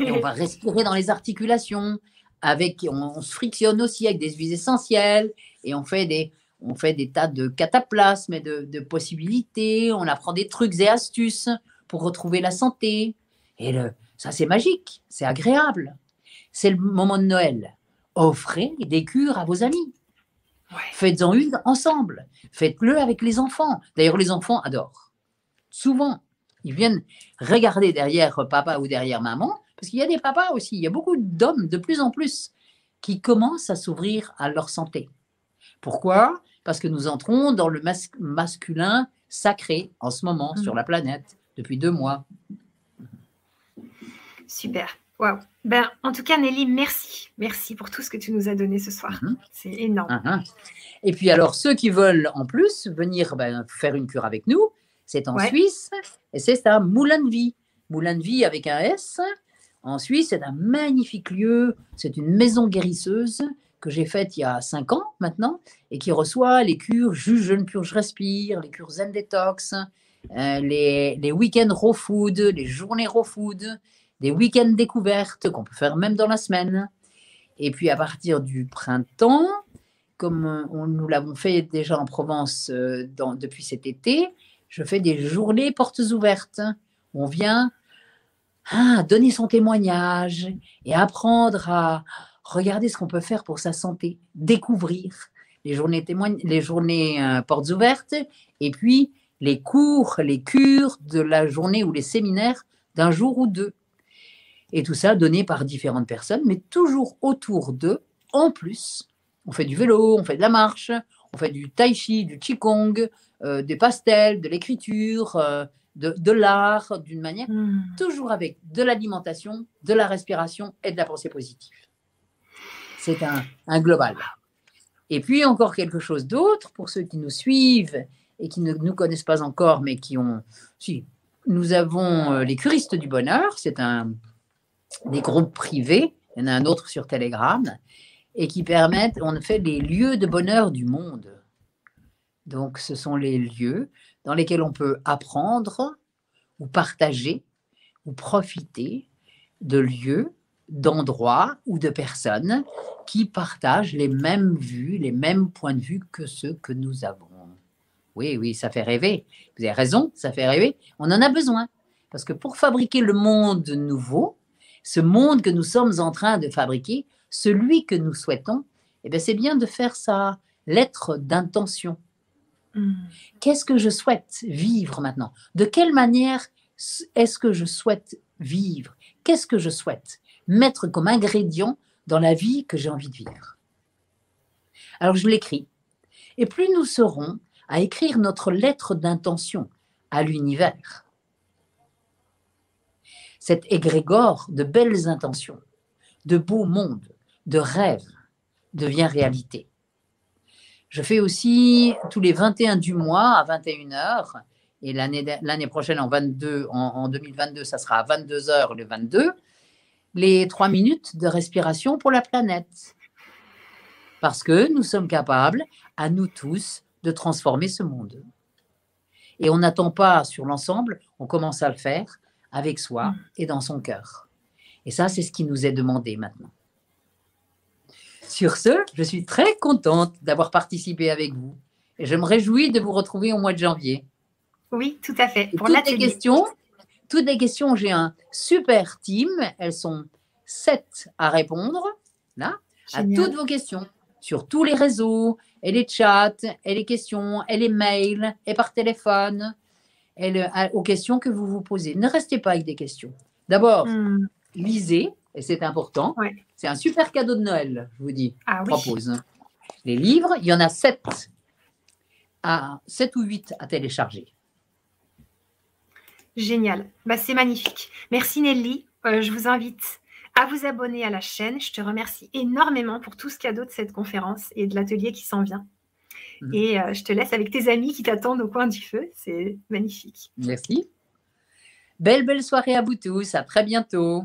Et on va respirer dans les articulations avec, on, se frictionne aussi avec des huiles essentielles et on fait des, on fait des tas de cataplasmes et de, possibilités. On apprend des trucs et astuces pour retrouver la santé. Et le, ça, c'est magique, c'est agréable. C'est le moment de Noël. Offrez des cures à vos amis. Faites-en une ensemble. Faites-le avec les enfants. D'ailleurs, les enfants adorent. Souvent, ils viennent regarder derrière papa ou derrière maman parce qu'il y a des papas aussi, il y a beaucoup d'hommes de plus en plus qui commencent à s'ouvrir à leur santé. Pourquoi? Parce que nous entrons dans le masculin sacré en ce moment sur mhm. la planète depuis deux mois. Super. Waouh. Ben, en tout cas, Nelly, merci. Merci pour tout ce que tu nous as donné ce soir. Mhm. C'est énorme. Ah, ah. Et puis, alors, ceux qui veulent en plus venir ben, faire une cure avec nous, c'est en Suisse et c'est à Moulin de Vie. Moulin de Vie avec un S. En Suisse, c'est un magnifique lieu, c'est une maison guérisseuse que j'ai faite il y a cinq ans maintenant et qui reçoit les cures Juge, Jeune, Purge, Respire, les cures Zen Detox, euh, les, week-ends raw food, les journées raw food, des week-ends découvertes qu'on peut faire même dans la semaine. Et puis à partir du printemps, comme on, nous l'avons fait déjà en Provence euh, depuis cet été, je fais des journées portes ouvertes. On vient ah, donner son témoignage et apprendre à regarder ce qu'on peut faire pour sa santé, découvrir les journées les journées euh, portes ouvertes et puis les cours, les cures de la journée ou les séminaires d'un jour ou deux. Et tout ça donné par différentes personnes, mais toujours autour d'eux, en plus. On fait du vélo, on fait de la marche, on fait du tai chi, du qigong, euh, des pastels, de l'écriture, euh, de, l'art, d'une manière, hmm. toujours avec de l'alimentation, de la respiration et de la pensée positive. C'est un, global. Et puis encore quelque chose d'autre pour ceux qui nous suivent et qui ne nous connaissent pas encore, mais qui ont... Si, nous avons euh, les curistes du bonheur, c'est un des groupes privés, il y en a un autre sur Telegram, et qui permettent, on fait les lieux de bonheur du monde. Donc ce sont les lieux dans lesquels on peut apprendre ou partager ou profiter de lieux, d'endroits ou de personnes qui partagent les mêmes vues, les mêmes points de vue que ceux que nous avons. Oui, oui, ça fait rêver. Vous avez raison, ça fait rêver. On en a besoin. Parce que pour fabriquer le monde nouveau, ce monde que nous sommes en train de fabriquer, celui que nous souhaitons, eh c'est bien de faire sa lettre d'intention. Mm. Qu'est-ce que je souhaite vivre maintenant? De quelle manière est-ce que je souhaite vivre? Qu'est-ce que je souhaite mettre comme ingrédient dans la vie que j'ai envie de vivre? Alors je l'écris. Et plus nous serons à écrire notre lettre d'intention à l'univers, cet égrégore de belles intentions, de beaux mondes, de rêves devient réalité. Je fais aussi tous les 21 du mois à 21h. Et l'année prochaine, en, 22, en, 2022, ça sera à 22h le 22. les trois minutes de respiration pour la planète. Parce que nous sommes capables, à nous tous, de transformer ce monde. Et on n'attend pas sur l'ensemble, on commence à le faire avec soi mm. et dans son cœur. Et ça, c'est ce qui nous est demandé maintenant. Sur ce, je suis très contente d'avoir participé avec vous et je me réjouis de vous retrouver au mois de janvier. Oui, tout à fait. Pour toutes les questions, toutes les questions, j'ai un super team. Elles sont sept à répondre, là, à toutes vos questions sur tous les réseaux, et les chats, et les questions, et les mails, et par téléphone, et aux questions que vous vous posez. Ne restez pas avec des questions. D'abord, hmm. lisez, et c'est important. C'est un super cadeau de Noël, je vous dis. Ah, oui. propose. Les livres, il y en a sept, à, sept ou huit à télécharger. Génial. Bah, c'est magnifique. Merci Nelly. Euh, je vous invite à vous abonner à la chaîne. Je te remercie énormément pour tout ce cadeau de cette conférence et de l'atelier qui s'en vient. Mhm. Et euh, je te laisse avec tes amis qui t'attendent au coin du feu. C'est magnifique. Merci. Belle, belle soirée à vous tous. À très bientôt.